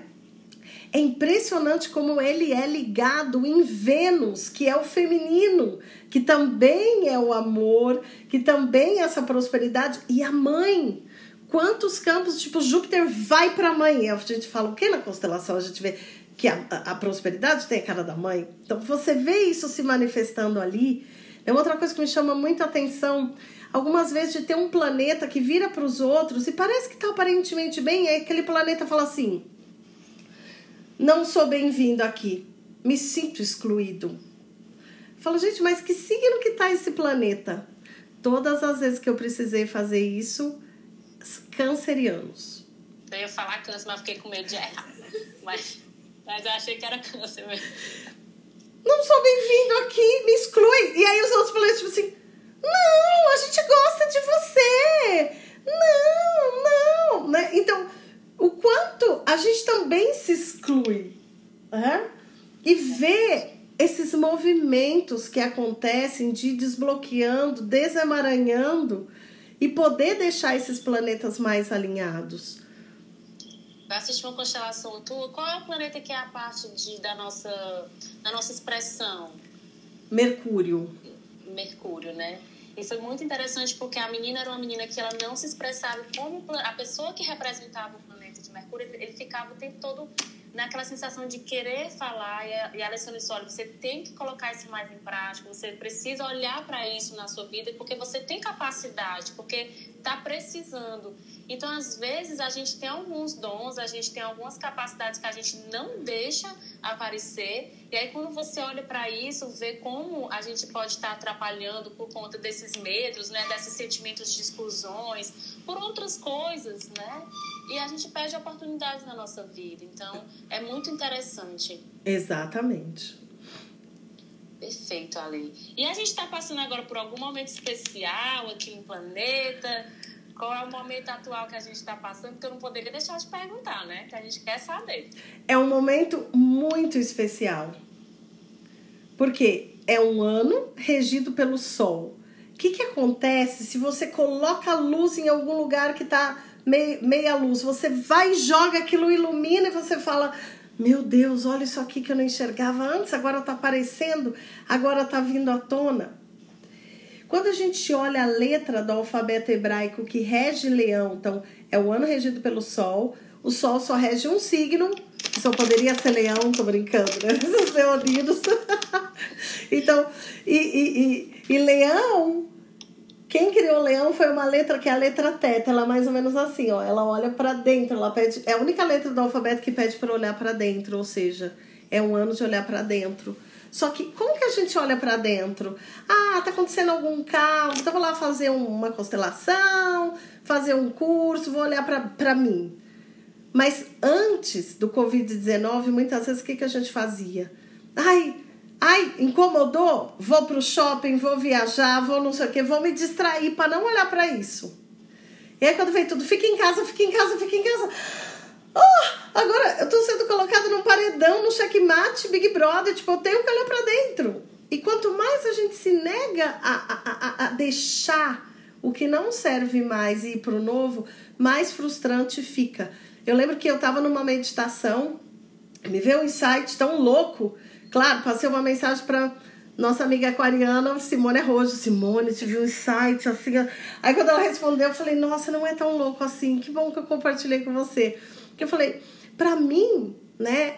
A: É impressionante como ele é ligado em Vênus, que é o feminino, que também é o amor, que também é essa prosperidade, e a mãe. Quantos campos, tipo, Júpiter vai para a mãe? A gente fala o que na constelação? A gente vê que a, a, a prosperidade tem a cara da mãe. Então você vê isso se manifestando ali é outra coisa que me chama muita atenção, algumas vezes de ter um planeta que vira para os outros e parece que está aparentemente bem, e aquele planeta fala assim: não sou bem-vindo aqui, me sinto excluído. falo, gente, mas que signo que está esse planeta? Todas as vezes que eu precisei fazer isso, cancerianos.
B: Eu ia falar câncer, mas fiquei com medo de errar. Mas Mas eu achei que era câncer mesmo.
A: Não sou bem-vindo aqui, me exclui. E aí os outros planetas, tipo assim, não, a gente gosta de você. Não, não. Né? Então, o quanto a gente também se exclui. Né? E vê esses movimentos que acontecem de desbloqueando, desemaranhando e poder deixar esses planetas mais alinhados.
B: Vai assistir uma constelação tua, qual é o planeta que é a parte de, da, nossa, da nossa expressão?
A: Mercúrio.
B: Mercúrio, né? E foi muito interessante porque a menina era uma menina que ela não se expressava como a pessoa que representava o planeta de Mercúrio, ele ficava o tempo todo naquela sensação de querer falar e a, e a Alessandra disse, olha, você tem que colocar isso mais em prática, você precisa olhar para isso na sua vida porque você tem capacidade, porque está precisando. Então, às vezes, a gente tem alguns dons, a gente tem algumas capacidades que a gente não deixa aparecer. E aí, quando você olha para isso, vê como a gente pode estar atrapalhando por conta desses medos, né, desses sentimentos de exclusões, por outras coisas, né? E a gente perde oportunidades na nossa vida. Então, é muito interessante.
A: Exatamente.
B: Perfeito, Ale. E a gente está passando agora por algum momento especial aqui no planeta. Qual é o momento atual que a gente está passando? Que eu não poderia deixar de perguntar, né? Que a gente quer saber.
A: É um momento muito especial. Porque é um ano regido pelo Sol. O que, que acontece se você coloca a luz em algum lugar que está meia luz? Você vai joga aquilo, ilumina e você fala: Meu Deus, olha isso aqui que eu não enxergava antes, agora está aparecendo, agora está vindo à tona. Quando a gente olha a letra do alfabeto hebraico que rege leão, então é o ano regido pelo sol, o sol só rege um signo, só poderia ser leão, tô brincando, né? [laughs] Esses leoninos. [laughs] então, e, e, e, e, leão, quem criou leão foi uma letra que é a letra teta, ela é mais ou menos assim, ó, ela olha para dentro, ela pede, é a única letra do alfabeto que pede para olhar para dentro, ou seja, é um ano de olhar para dentro. Só que como que a gente olha para dentro? Ah, tá acontecendo algum caos, então vou lá fazer uma constelação, fazer um curso, vou olhar para mim. Mas antes do Covid-19, muitas vezes o que, que a gente fazia? Ai, ai, incomodou? Vou pro shopping, vou viajar, vou não sei o que, vou me distrair para não olhar para isso. E aí quando vem tudo, fica em casa, fica em casa, fica em casa. Oh, agora eu tô sendo colocado num paredão, no checkmate, Big Brother, tipo, eu tenho que olhar para dentro. E quanto mais a gente se nega a, a, a, a deixar o que não serve mais e ir pro novo, mais frustrante fica. Eu lembro que eu tava numa meditação, me veio um insight tão louco. Claro, passei uma mensagem para nossa amiga aquariana, Simone Rojo. Simone, tive um insight assim. Aí quando ela respondeu, eu falei, nossa, não é tão louco assim. Que bom que eu compartilhei com você. Que eu falei, para mim, né,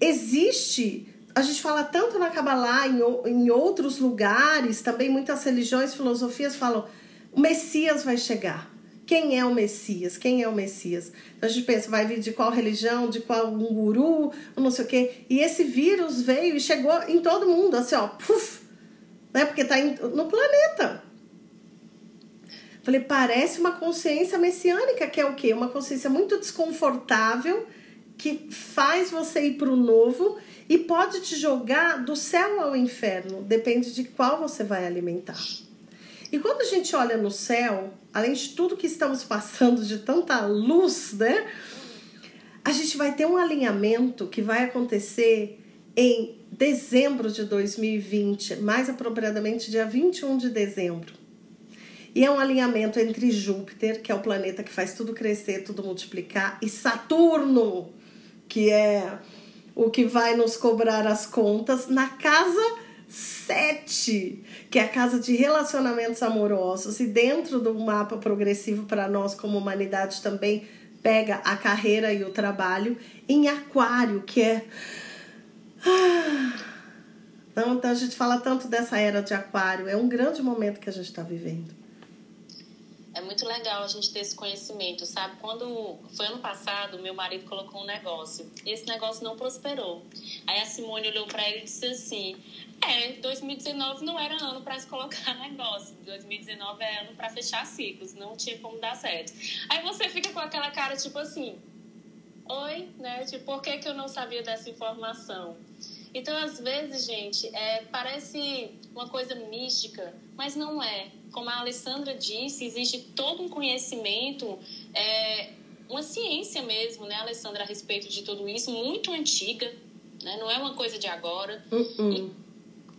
A: existe. A gente fala tanto na Kabbalah, em, em outros lugares, também muitas religiões, filosofias falam: o Messias vai chegar. Quem é o Messias? Quem é o Messias? Então a gente pensa, vai vir de qual religião, de qual um guru, não sei o quê. E esse vírus veio e chegou em todo mundo, assim, ó, puf, né? Porque tá no planeta. Falei, parece uma consciência messiânica, que é o quê? Uma consciência muito desconfortável, que faz você ir para o novo e pode te jogar do céu ao inferno, depende de qual você vai alimentar. E quando a gente olha no céu, além de tudo que estamos passando, de tanta luz, né? A gente vai ter um alinhamento que vai acontecer em dezembro de 2020, mais apropriadamente dia 21 de dezembro. E é um alinhamento entre Júpiter, que é o planeta que faz tudo crescer, tudo multiplicar, e Saturno, que é o que vai nos cobrar as contas, na casa 7, que é a casa de relacionamentos amorosos. E dentro do mapa progressivo para nós, como humanidade, também pega a carreira e o trabalho, em Aquário, que é. Então, então a gente fala tanto dessa era de Aquário, é um grande momento que a gente está vivendo
B: é muito legal a gente ter esse conhecimento, sabe? Quando foi ano passado, meu marido colocou um negócio e esse negócio não prosperou. Aí a Simone olhou para ele e disse assim: É, 2019 não era ano para se colocar [laughs] negócio, 2019 é ano para fechar ciclos, não tinha como dar certo. Aí você fica com aquela cara tipo assim: oi, né? Tipo, por que, que eu não sabia dessa informação? Então, às vezes, gente, é, parece uma coisa mística, mas não é. Como a Alessandra disse, existe todo um conhecimento, é, uma ciência mesmo, né, Alessandra, a respeito de tudo isso, muito antiga, né? não é uma coisa de agora. Uh -uh. E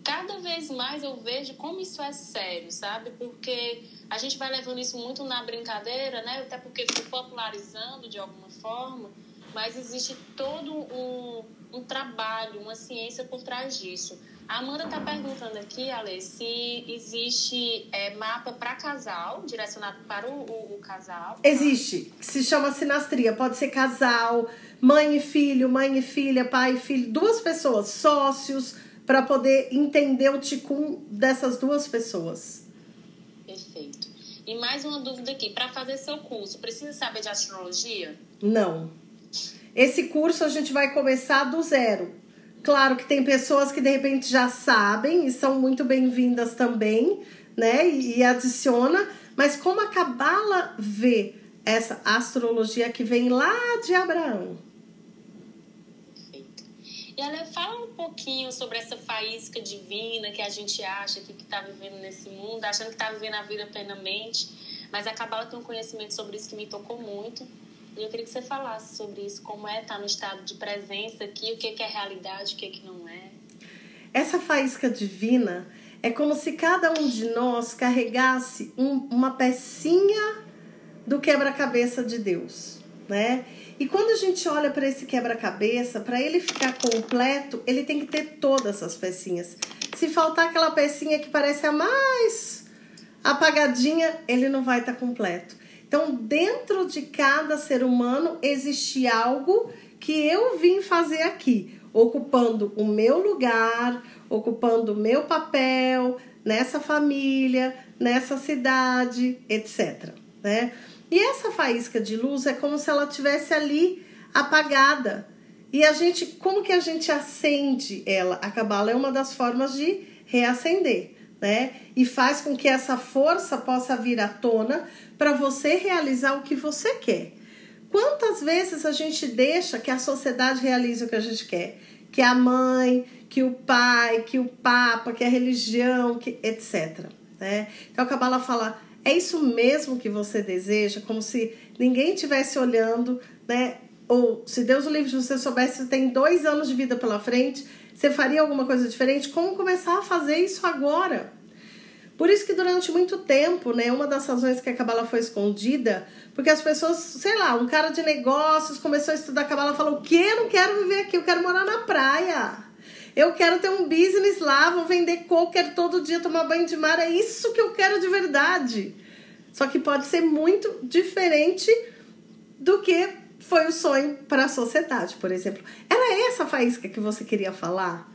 B: cada vez mais eu vejo como isso é sério, sabe? Porque a gente vai levando isso muito na brincadeira, né? Até porque foi popularizando de alguma forma, mas existe todo um um trabalho, uma ciência por trás disso. A Amanda está perguntando aqui, Ale, se existe é, mapa para casal, direcionado para o, o, o, casal.
A: Existe, se chama sinastria. Pode ser casal, mãe e filho, mãe e filha, pai e filho, duas pessoas, sócios, para poder entender o ticum dessas duas pessoas.
B: Perfeito. E mais uma dúvida aqui: para fazer seu curso, precisa saber de astrologia?
A: Não. Esse curso a gente vai começar do zero. Claro que tem pessoas que de repente já sabem e são muito bem-vindas também, né? E, e adiciona, mas como a Cabala vê essa astrologia que vem lá de Abraão?
B: E ela fala um pouquinho sobre essa faísca divina que a gente acha que está vivendo nesse mundo, achando que está vivendo a vida plenamente, mas a Cabala tem um conhecimento sobre isso que me tocou muito. E eu queria que você falasse sobre isso, como é estar no estado de presença aqui, o que é realidade, o que, não é.
A: Essa faísca divina é como se cada um de nós carregasse um, uma pecinha do quebra-cabeça de Deus, né? E quando a gente olha para esse quebra-cabeça, para ele ficar completo, ele tem que ter todas as pecinhas. Se faltar aquela pecinha que parece a mais apagadinha, ele não vai estar tá completo. Então, dentro de cada ser humano existe algo que eu vim fazer aqui, ocupando o meu lugar, ocupando o meu papel nessa família, nessa cidade, etc. Né? E essa faísca de luz é como se ela tivesse ali apagada. E a gente, como que a gente acende ela? A cabala é uma das formas de reacender, né? E faz com que essa força possa vir à tona para você realizar o que você quer. Quantas vezes a gente deixa que a sociedade realize o que a gente quer? Que a mãe, que o pai, que o papa, que a religião, que etc. Né? Então a Cabala fala: é isso mesmo que você deseja? Como se ninguém estivesse olhando, né? Ou se Deus o livre de você soubesse que tem dois anos de vida pela frente, você faria alguma coisa diferente? Como começar a fazer isso agora? Por isso que durante muito tempo, né, uma das razões que a cabala foi escondida, porque as pessoas, sei lá, um cara de negócios começou a estudar cabala falou: "O que? Eu não quero viver aqui, eu quero morar na praia. Eu quero ter um business lá, vou vender coco, quero todo dia tomar banho de mar, é isso que eu quero de verdade". Só que pode ser muito diferente do que foi o sonho para a sociedade, por exemplo. Era essa faísca que você queria falar?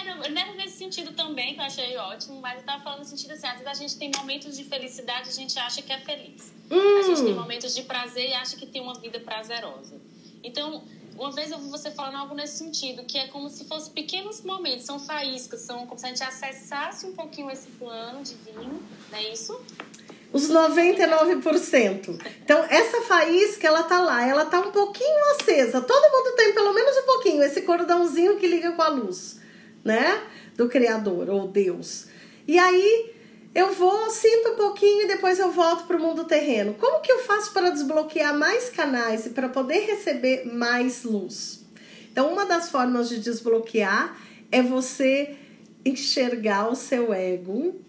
B: Era, era nesse sentido também, que eu achei ótimo, mas eu tava falando no sentido assim, às vezes a gente tem momentos de felicidade e a gente acha que é feliz. Hum. A gente tem momentos de prazer e acha que tem uma vida prazerosa. Então, uma vez eu vi você falando algo nesse sentido, que é como se fossem pequenos momentos, são faíscas, são como se a gente acessasse um pouquinho esse plano divino, não é isso?
A: Os 99%. Então, essa faísca, ela tá lá, ela tá um pouquinho acesa. Todo mundo tem pelo menos um pouquinho, esse cordãozinho que liga com a luz né? Do Criador ou Deus. E aí eu vou, sinto um pouquinho e depois eu volto para o mundo terreno. Como que eu faço para desbloquear mais canais e para poder receber mais luz? Então, uma das formas de desbloquear é você enxergar o seu ego,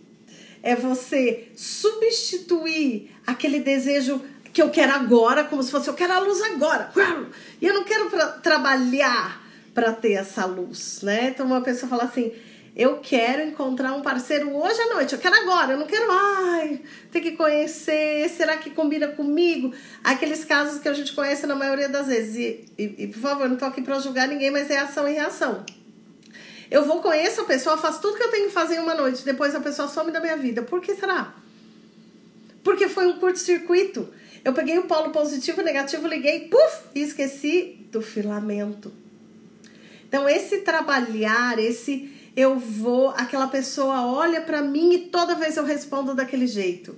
A: é você substituir aquele desejo que eu quero agora, como se fosse eu quero a luz agora. E eu não quero pra, trabalhar para ter essa luz, né? Então uma pessoa fala assim: eu quero encontrar um parceiro hoje à noite, eu quero agora, eu não quero, ai, ter que conhecer, será que combina comigo? Aqueles casos que a gente conhece na maioria das vezes. E, e, e por favor, não tô aqui para julgar ninguém, mas é ação e reação. Eu vou conhecer a pessoa, faço tudo que eu tenho que fazer em uma noite, depois a pessoa some da minha vida. Por que será? Porque foi um curto-circuito. Eu peguei o polo positivo e negativo, liguei, puf, e esqueci do filamento. Então, esse trabalhar, esse eu vou, aquela pessoa olha para mim e toda vez eu respondo daquele jeito.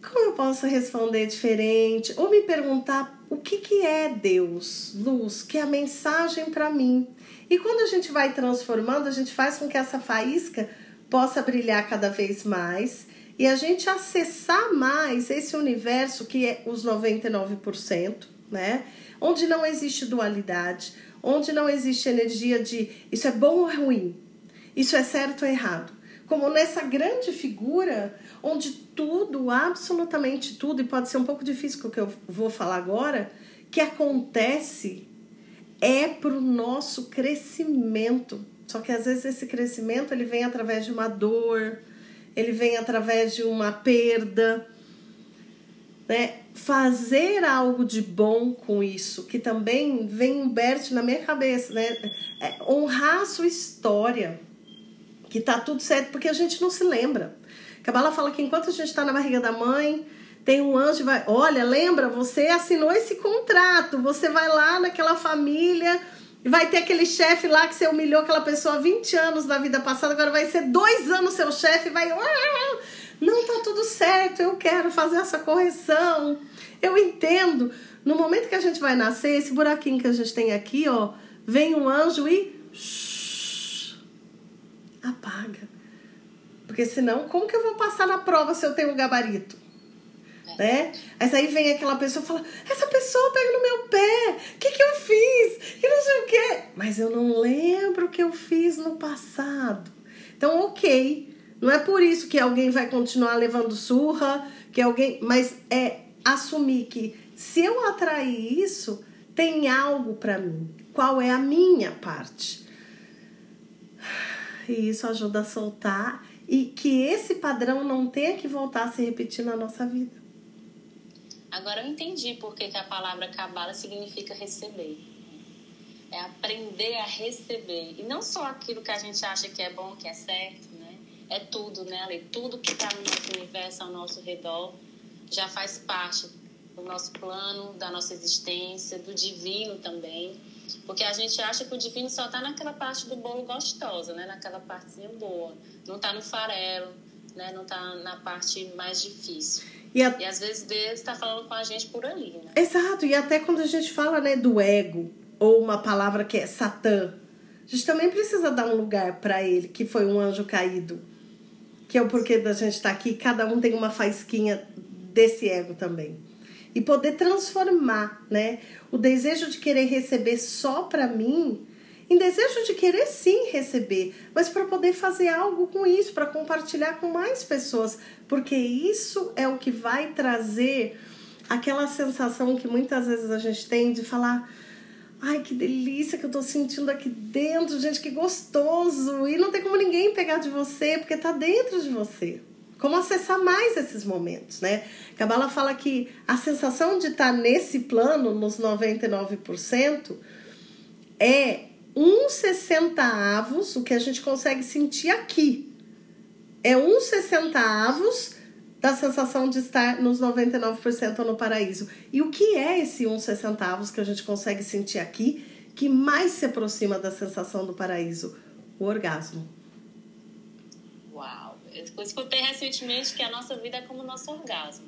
A: Como eu posso responder diferente? Ou me perguntar o que, que é Deus, luz, que é a mensagem para mim. E quando a gente vai transformando, a gente faz com que essa faísca possa brilhar cada vez mais e a gente acessar mais esse universo que é os 99%, né? Onde não existe dualidade, onde não existe energia de isso é bom ou é ruim, isso é certo ou errado. Como nessa grande figura onde tudo, absolutamente tudo, e pode ser um pouco difícil o que eu vou falar agora, que acontece é para o nosso crescimento. Só que às vezes esse crescimento ele vem através de uma dor, ele vem através de uma perda. Né? Fazer algo de bom com isso, que também vem um na minha cabeça, né? É honrar a sua história, que tá tudo certo, porque a gente não se lembra. Cabala fala que enquanto a gente está na barriga da mãe, tem um anjo vai, olha, lembra, você assinou esse contrato, você vai lá naquela família vai ter aquele chefe lá que você humilhou aquela pessoa 20 anos na vida passada, agora vai ser dois anos seu chefe, vai. Não tá tudo certo, eu quero fazer essa correção. Eu entendo. No momento que a gente vai nascer, esse buraquinho que a gente tem aqui, ó, vem um anjo e apaga. Porque senão, como que eu vou passar na prova se eu tenho um gabarito? né? Mas aí vem aquela pessoa e fala: essa pessoa pega no meu pé, o que, que eu fiz? Que não sei o quê. Mas eu não lembro o que eu fiz no passado. Então, ok. Não é por isso que alguém vai continuar levando surra, que alguém. Mas é assumir que se eu atrair isso, tem algo para mim. Qual é a minha parte? E isso ajuda a soltar e que esse padrão não tenha que voltar a se repetir na nossa vida.
B: Agora eu entendi por que, que a palavra cabala significa receber. É aprender a receber. E não só aquilo que a gente acha que é bom, que é certo, né? É tudo, né, Tudo que está no nosso universo, ao nosso redor, já faz parte do nosso plano, da nossa existência, do divino também. Porque a gente acha que o divino só está naquela parte do bolo gostosa, né? Naquela partezinha boa. Não está no farelo, né? Não está na parte mais difícil. E, a... e às vezes Deus está falando com a gente por ali, né?
A: Exato, e até quando a gente fala né, do ego, ou uma palavra que é Satã, a gente também precisa dar um lugar para ele, que foi um anjo caído. Que é o porquê da gente estar tá aqui, cada um tem uma faísquinha desse ego também. E poder transformar, né? O desejo de querer receber só para mim em desejo de querer sim receber, mas para poder fazer algo com isso, para compartilhar com mais pessoas, porque isso é o que vai trazer aquela sensação que muitas vezes a gente tem de falar. Ai, que delícia que eu tô sentindo aqui dentro, gente, que gostoso! E não tem como ninguém pegar de você, porque tá dentro de você. Como acessar mais esses momentos, né? Cabala fala que a sensação de estar tá nesse plano, nos 99%, é um sessentaavos, o que a gente consegue sentir aqui. É um sessentaavos da sensação de estar nos 99% no paraíso. E o que é esse um sessentaavos que a gente consegue sentir aqui, que mais se aproxima da sensação do paraíso? O orgasmo.
B: Uau! Eu escutei recentemente que a nossa vida é como o nosso orgasmo.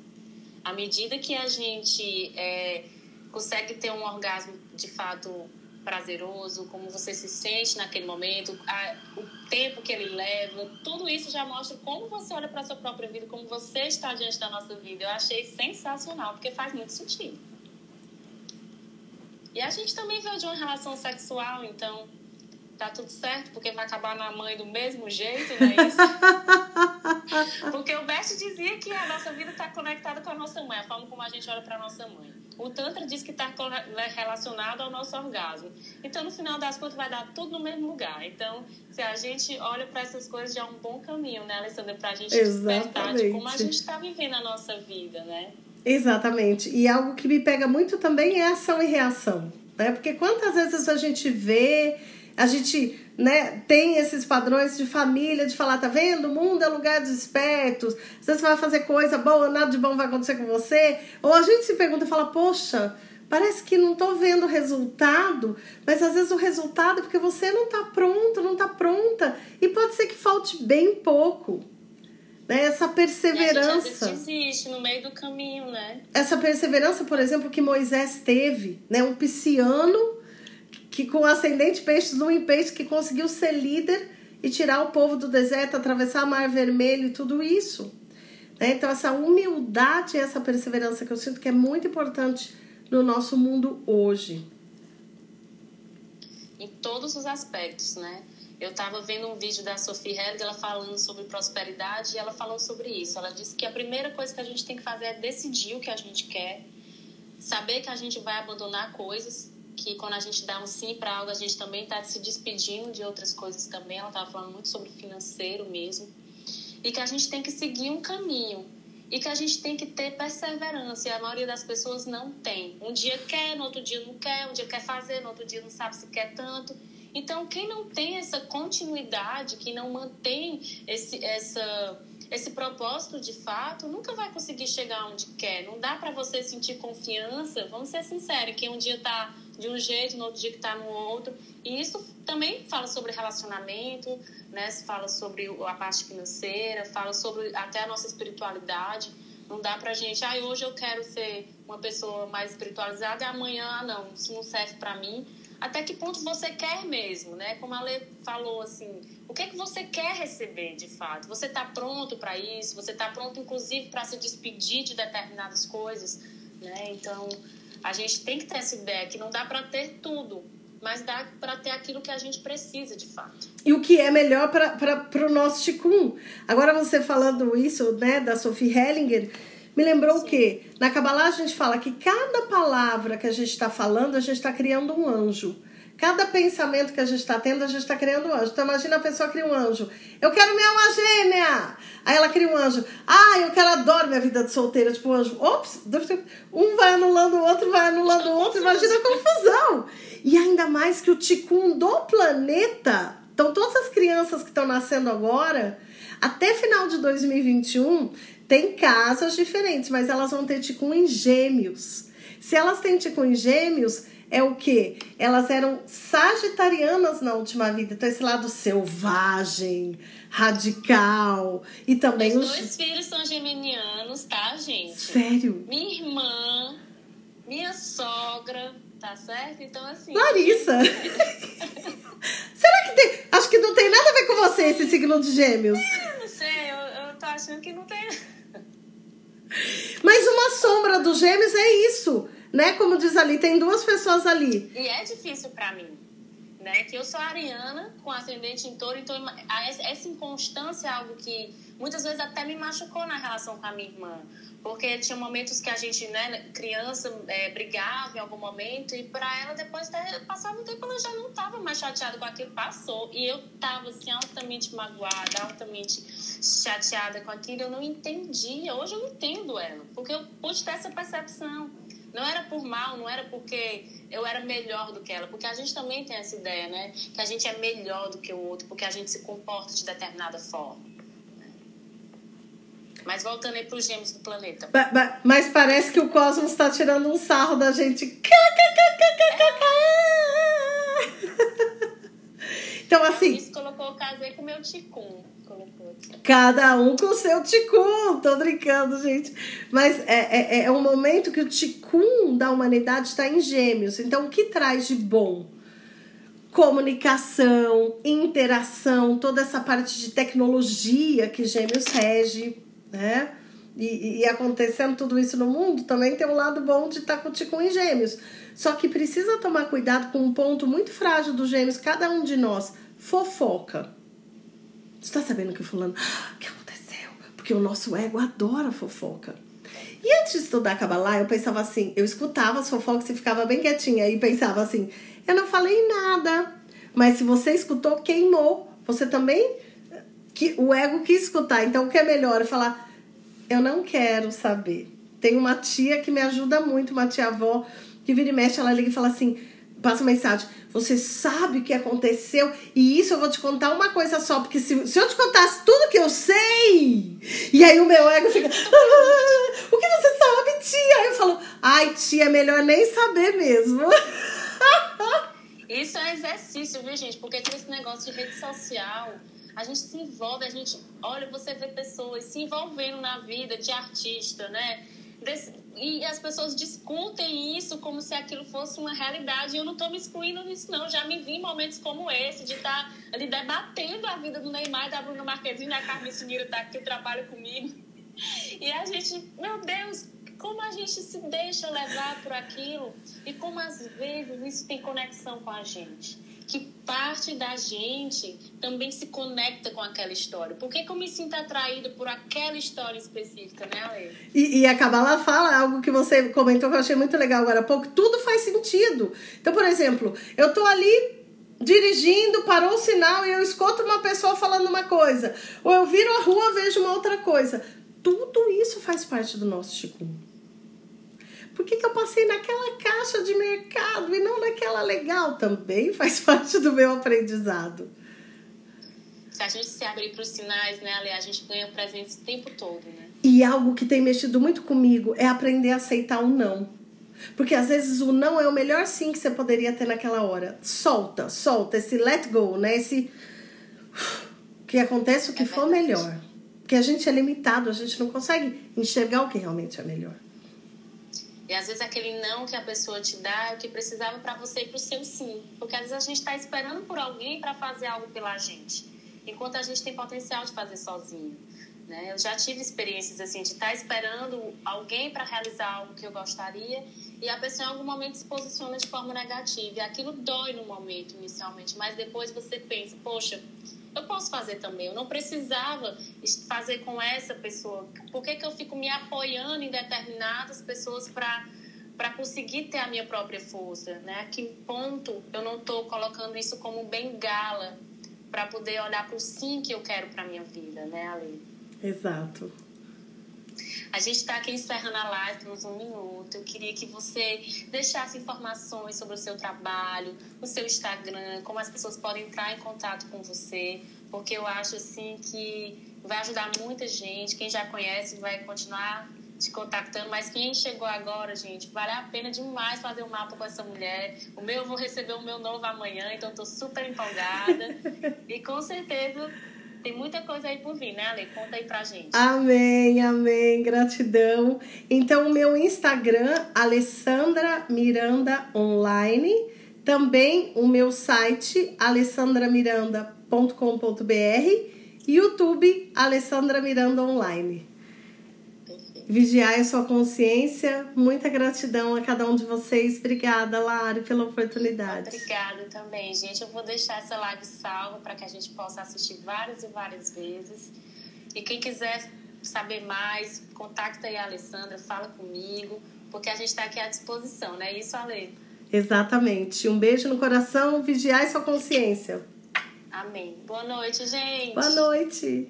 B: À medida que a gente é, consegue ter um orgasmo de fato prazeroso, como você se sente naquele momento, a, o tempo que ele leva, tudo isso já mostra como você olha para a sua própria vida, como você está diante da nossa vida. Eu achei sensacional, porque faz muito sentido. E a gente também veio de uma relação sexual, então tá tudo certo, porque vai acabar na mãe do mesmo jeito, não é isso? [laughs] porque o Bert dizia que a nossa vida está conectada com a nossa mãe, a forma como a gente olha para a nossa mãe. O Tantra diz que está relacionado ao nosso orgasmo. Então, no final das contas, vai dar tudo no mesmo lugar. Então, se a gente olha para essas coisas, já é um bom caminho, né, Alessandra? Para a gente Exatamente. despertar de como a gente está vivendo a nossa vida, né?
A: Exatamente. E algo que me pega muito também é ação e reação. Né? Porque quantas vezes a gente vê a gente né, tem esses padrões de família, de falar, tá vendo? O mundo é lugar dos espertos. Você vai fazer coisa boa, nada de bom vai acontecer com você. Ou a gente se pergunta e fala, poxa, parece que não tô vendo o resultado, mas às vezes o resultado é porque você não tá pronto, não tá pronta. E pode ser que falte bem pouco. Né? Essa perseverança. E a
B: gente desiste no meio do caminho, né?
A: Essa perseverança, por exemplo, que Moisés teve, né? Um pisciano que com ascendente peixes, lua em peixe, que conseguiu ser líder e tirar o povo do deserto, atravessar o Mar Vermelho e tudo isso. Né? Então, essa humildade e essa perseverança que eu sinto que é muito importante no nosso mundo hoje.
B: Em todos os aspectos, né? Eu estava vendo um vídeo da Sophie Held, ela falando sobre prosperidade, e ela falou sobre isso. Ela disse que a primeira coisa que a gente tem que fazer é decidir o que a gente quer, saber que a gente vai abandonar coisas, que quando a gente dá um sim para algo, a gente também está se despedindo de outras coisas também. Ela estava falando muito sobre financeiro mesmo. E que a gente tem que seguir um caminho. E que a gente tem que ter perseverança. E a maioria das pessoas não tem. Um dia quer, no outro dia não quer. Um dia quer fazer, no outro dia não sabe se quer tanto. Então, quem não tem essa continuidade, que não mantém esse, essa esse propósito de fato nunca vai conseguir chegar onde quer. Não dá para você sentir confiança. Vamos ser sinceros, que um dia está de um jeito, no outro dia que está no outro. E isso também fala sobre relacionamento, né? Fala sobre a parte financeira, fala sobre até a nossa espiritualidade. Não dá pra gente, ah, hoje eu quero ser uma pessoa mais espiritualizada e amanhã, não, isso não serve para mim até que ponto você quer mesmo, né? Como a Lê falou, assim, o que é que você quer receber de fato? Você está pronto para isso? Você está pronto, inclusive, para se despedir de determinadas coisas, né? Então, a gente tem que ter essa ideia que não dá para ter tudo, mas dá para ter aquilo que a gente precisa de fato.
A: E o que é melhor para o nosso Ticum. Agora, você falando isso, né, da Sophie Hellinger me lembrou Sim. o quê? Na Kabbalah a gente fala que cada palavra que a gente está falando, a gente está criando um anjo. Cada pensamento que a gente está tendo, a gente está criando um anjo. Então imagina a pessoa cria um anjo. Eu quero minha alma gêmea! Aí ela cria um anjo. Ah, eu quero, adoro minha vida de solteira. Tipo, um anjo. Ops! Um vai anulando o outro, vai anulando o outro. Imagina a confusão. E ainda mais que o ticum do planeta. Então, todas as crianças que estão nascendo agora, até final de 2021, tem casas diferentes, mas elas vão ter ticum em gêmeos. Se elas têm ticum em gêmeos, é o que? Elas eram sagitarianas na última vida. Então, esse lado selvagem, radical. E também
B: os. Os dois filhos são geminianos, tá, gente?
A: Sério?
B: Minha irmã, minha sogra, tá certo? Então, assim.
A: Larissa! [laughs] Será que tem. Acho que não tem nada a ver com você esse signo de gêmeos.
B: É, não sei, eu, eu tô achando que não tem.
A: Mas uma sombra dos gêmeos é isso, né? Como diz ali, tem duas pessoas ali.
B: E é difícil para mim, né? Que eu sou ariana com ascendente em touro, então essa inconstância é algo que muitas vezes até me machucou na relação com a minha irmã. Porque tinha momentos que a gente, né, criança, é, brigava em algum momento e para ela, depois de passar um tempo, ela já não estava mais chateada com aquilo, passou. E eu estava, assim, altamente magoada, altamente chateada com aquilo, eu não entendia. Hoje eu entendo ela, porque eu pude ter essa percepção. Não era por mal, não era porque eu era melhor do que ela, porque a gente também tem essa ideia, né? Que a gente é melhor do que o outro, porque a gente se comporta de determinada forma. Mas voltando aí para os gêmeos do planeta.
A: Mas parece que o cosmos está tirando um sarro da gente. Então, assim.
B: Isso colocou, casei com o meu ticum.
A: Cada um com o seu ticum. Tô brincando, gente. Mas é, é, é um momento que o ticum da humanidade está em gêmeos. Então, o que traz de bom? Comunicação, interação, toda essa parte de tecnologia que gêmeos rege, né? E, e, acontecendo tudo isso no mundo, também tem um lado bom de estar tá com Ticum em gêmeos. Só que precisa tomar cuidado com um ponto muito frágil dos gêmeos, cada um de nós, fofoca. Você tá sabendo que fulano. Ah, o que aconteceu? Porque o nosso ego adora fofoca. E antes de estudar Kabbalah, eu pensava assim, eu escutava as fofocas e ficava bem quietinha e pensava assim, eu não falei nada. Mas se você escutou, queimou. Você também que o ego quis escutar. Então o que é melhor? Falar, eu não quero saber. Tem uma tia que me ajuda muito, uma tia avó, que vira e mexe, ela liga e fala assim, passa uma mensagem, você sabe o que aconteceu? E isso eu vou te contar uma coisa só, porque se, se eu te contasse tudo que eu sei, e aí o meu ego fica, ah, o que você sabe, tia? Aí eu falo, ai, tia, é melhor nem saber mesmo. [laughs]
B: Isso é exercício, viu, gente? Porque tem esse negócio de rede social a gente se envolve, a gente, olha, você vê pessoas se envolvendo na vida de artista, né? e as pessoas discutem isso como se aquilo fosse uma realidade. Eu não estou me excluindo nisso, não. Já me vi em momentos como esse, de estar tá ali debatendo a vida do Neymar, da Bruna Marquezine, a Carmen Sinira está aqui, trabalha comigo. E a gente, meu Deus, como a gente se deixa levar por aquilo e como às vezes isso tem conexão com a gente parte da gente também se conecta com aquela história. Por que, que eu me sinto atraída por aquela história específica, né, Ale?
A: E, e a Kabbalah fala algo que você comentou que eu achei muito legal agora há pouco. Tudo faz sentido. Então, por exemplo, eu tô ali dirigindo, parou o sinal e eu escuto uma pessoa falando uma coisa. Ou eu viro a rua vejo uma outra coisa. Tudo isso faz parte do nosso Chico. Por que, que eu passei naquela caixa de mercado e não naquela legal? Também faz [laughs] parte do meu aprendizado.
B: Se a gente se abrir para os sinais, né, Ale, a gente ganha presença o tempo todo, né?
A: E algo que tem mexido muito comigo é aprender a aceitar o não. Porque às vezes o não é o melhor sim que você poderia ter naquela hora. Solta, solta, esse let go, né? Esse. Que acontece o que é for melhor. Porque a gente é limitado, a gente não consegue enxergar o que realmente é melhor.
B: E às vezes aquele não que a pessoa te dá é o que precisava para você e para o seu sim. Porque às vezes a gente está esperando por alguém para fazer algo pela gente, enquanto a gente tem potencial de fazer sozinho. Né? Eu já tive experiências assim de estar tá esperando alguém para realizar algo que eu gostaria e a pessoa em algum momento se posiciona de forma negativa. E aquilo dói no momento, inicialmente, mas depois você pensa, poxa, eu posso fazer também. Eu não precisava fazer com essa pessoa. Por que, que eu fico me apoiando em determinadas pessoas para para conseguir ter a minha própria força, né? A que ponto eu não estou colocando isso como bengala para poder olhar para o sim que eu quero para minha vida, né, Ali?
A: Exato.
B: A gente está aqui encerrando a live, temos um minuto. Eu queria que você deixasse informações sobre o seu trabalho, o seu Instagram, como as pessoas podem entrar em contato com você, porque eu acho assim que vai ajudar muita gente. Quem já conhece vai continuar te contactando, mas quem chegou agora, gente, vale a pena demais fazer um mapa com essa mulher. O meu eu vou receber o meu novo amanhã, então estou super empolgada. [laughs] e com certeza tem muita coisa aí por vir, né, Ale? Conta aí pra gente.
A: Amém, amém, gratidão. Então, o meu Instagram, Alessandra Miranda Online. Também o meu site, alessandramiranda.com.br. YouTube, Alessandra Miranda Online. Vigiar a sua consciência. Muita gratidão a cada um de vocês. Obrigada, Lari, pela oportunidade.
B: Obrigada também, gente. Eu vou deixar essa live salva para que a gente possa assistir várias e várias vezes. E quem quiser saber mais, contacta aí a Alessandra, fala comigo, porque a gente está aqui à disposição, não é isso, Ale?
A: Exatamente. Um beijo no coração, vigiar a sua consciência.
B: Amém. Boa noite, gente.
A: Boa noite.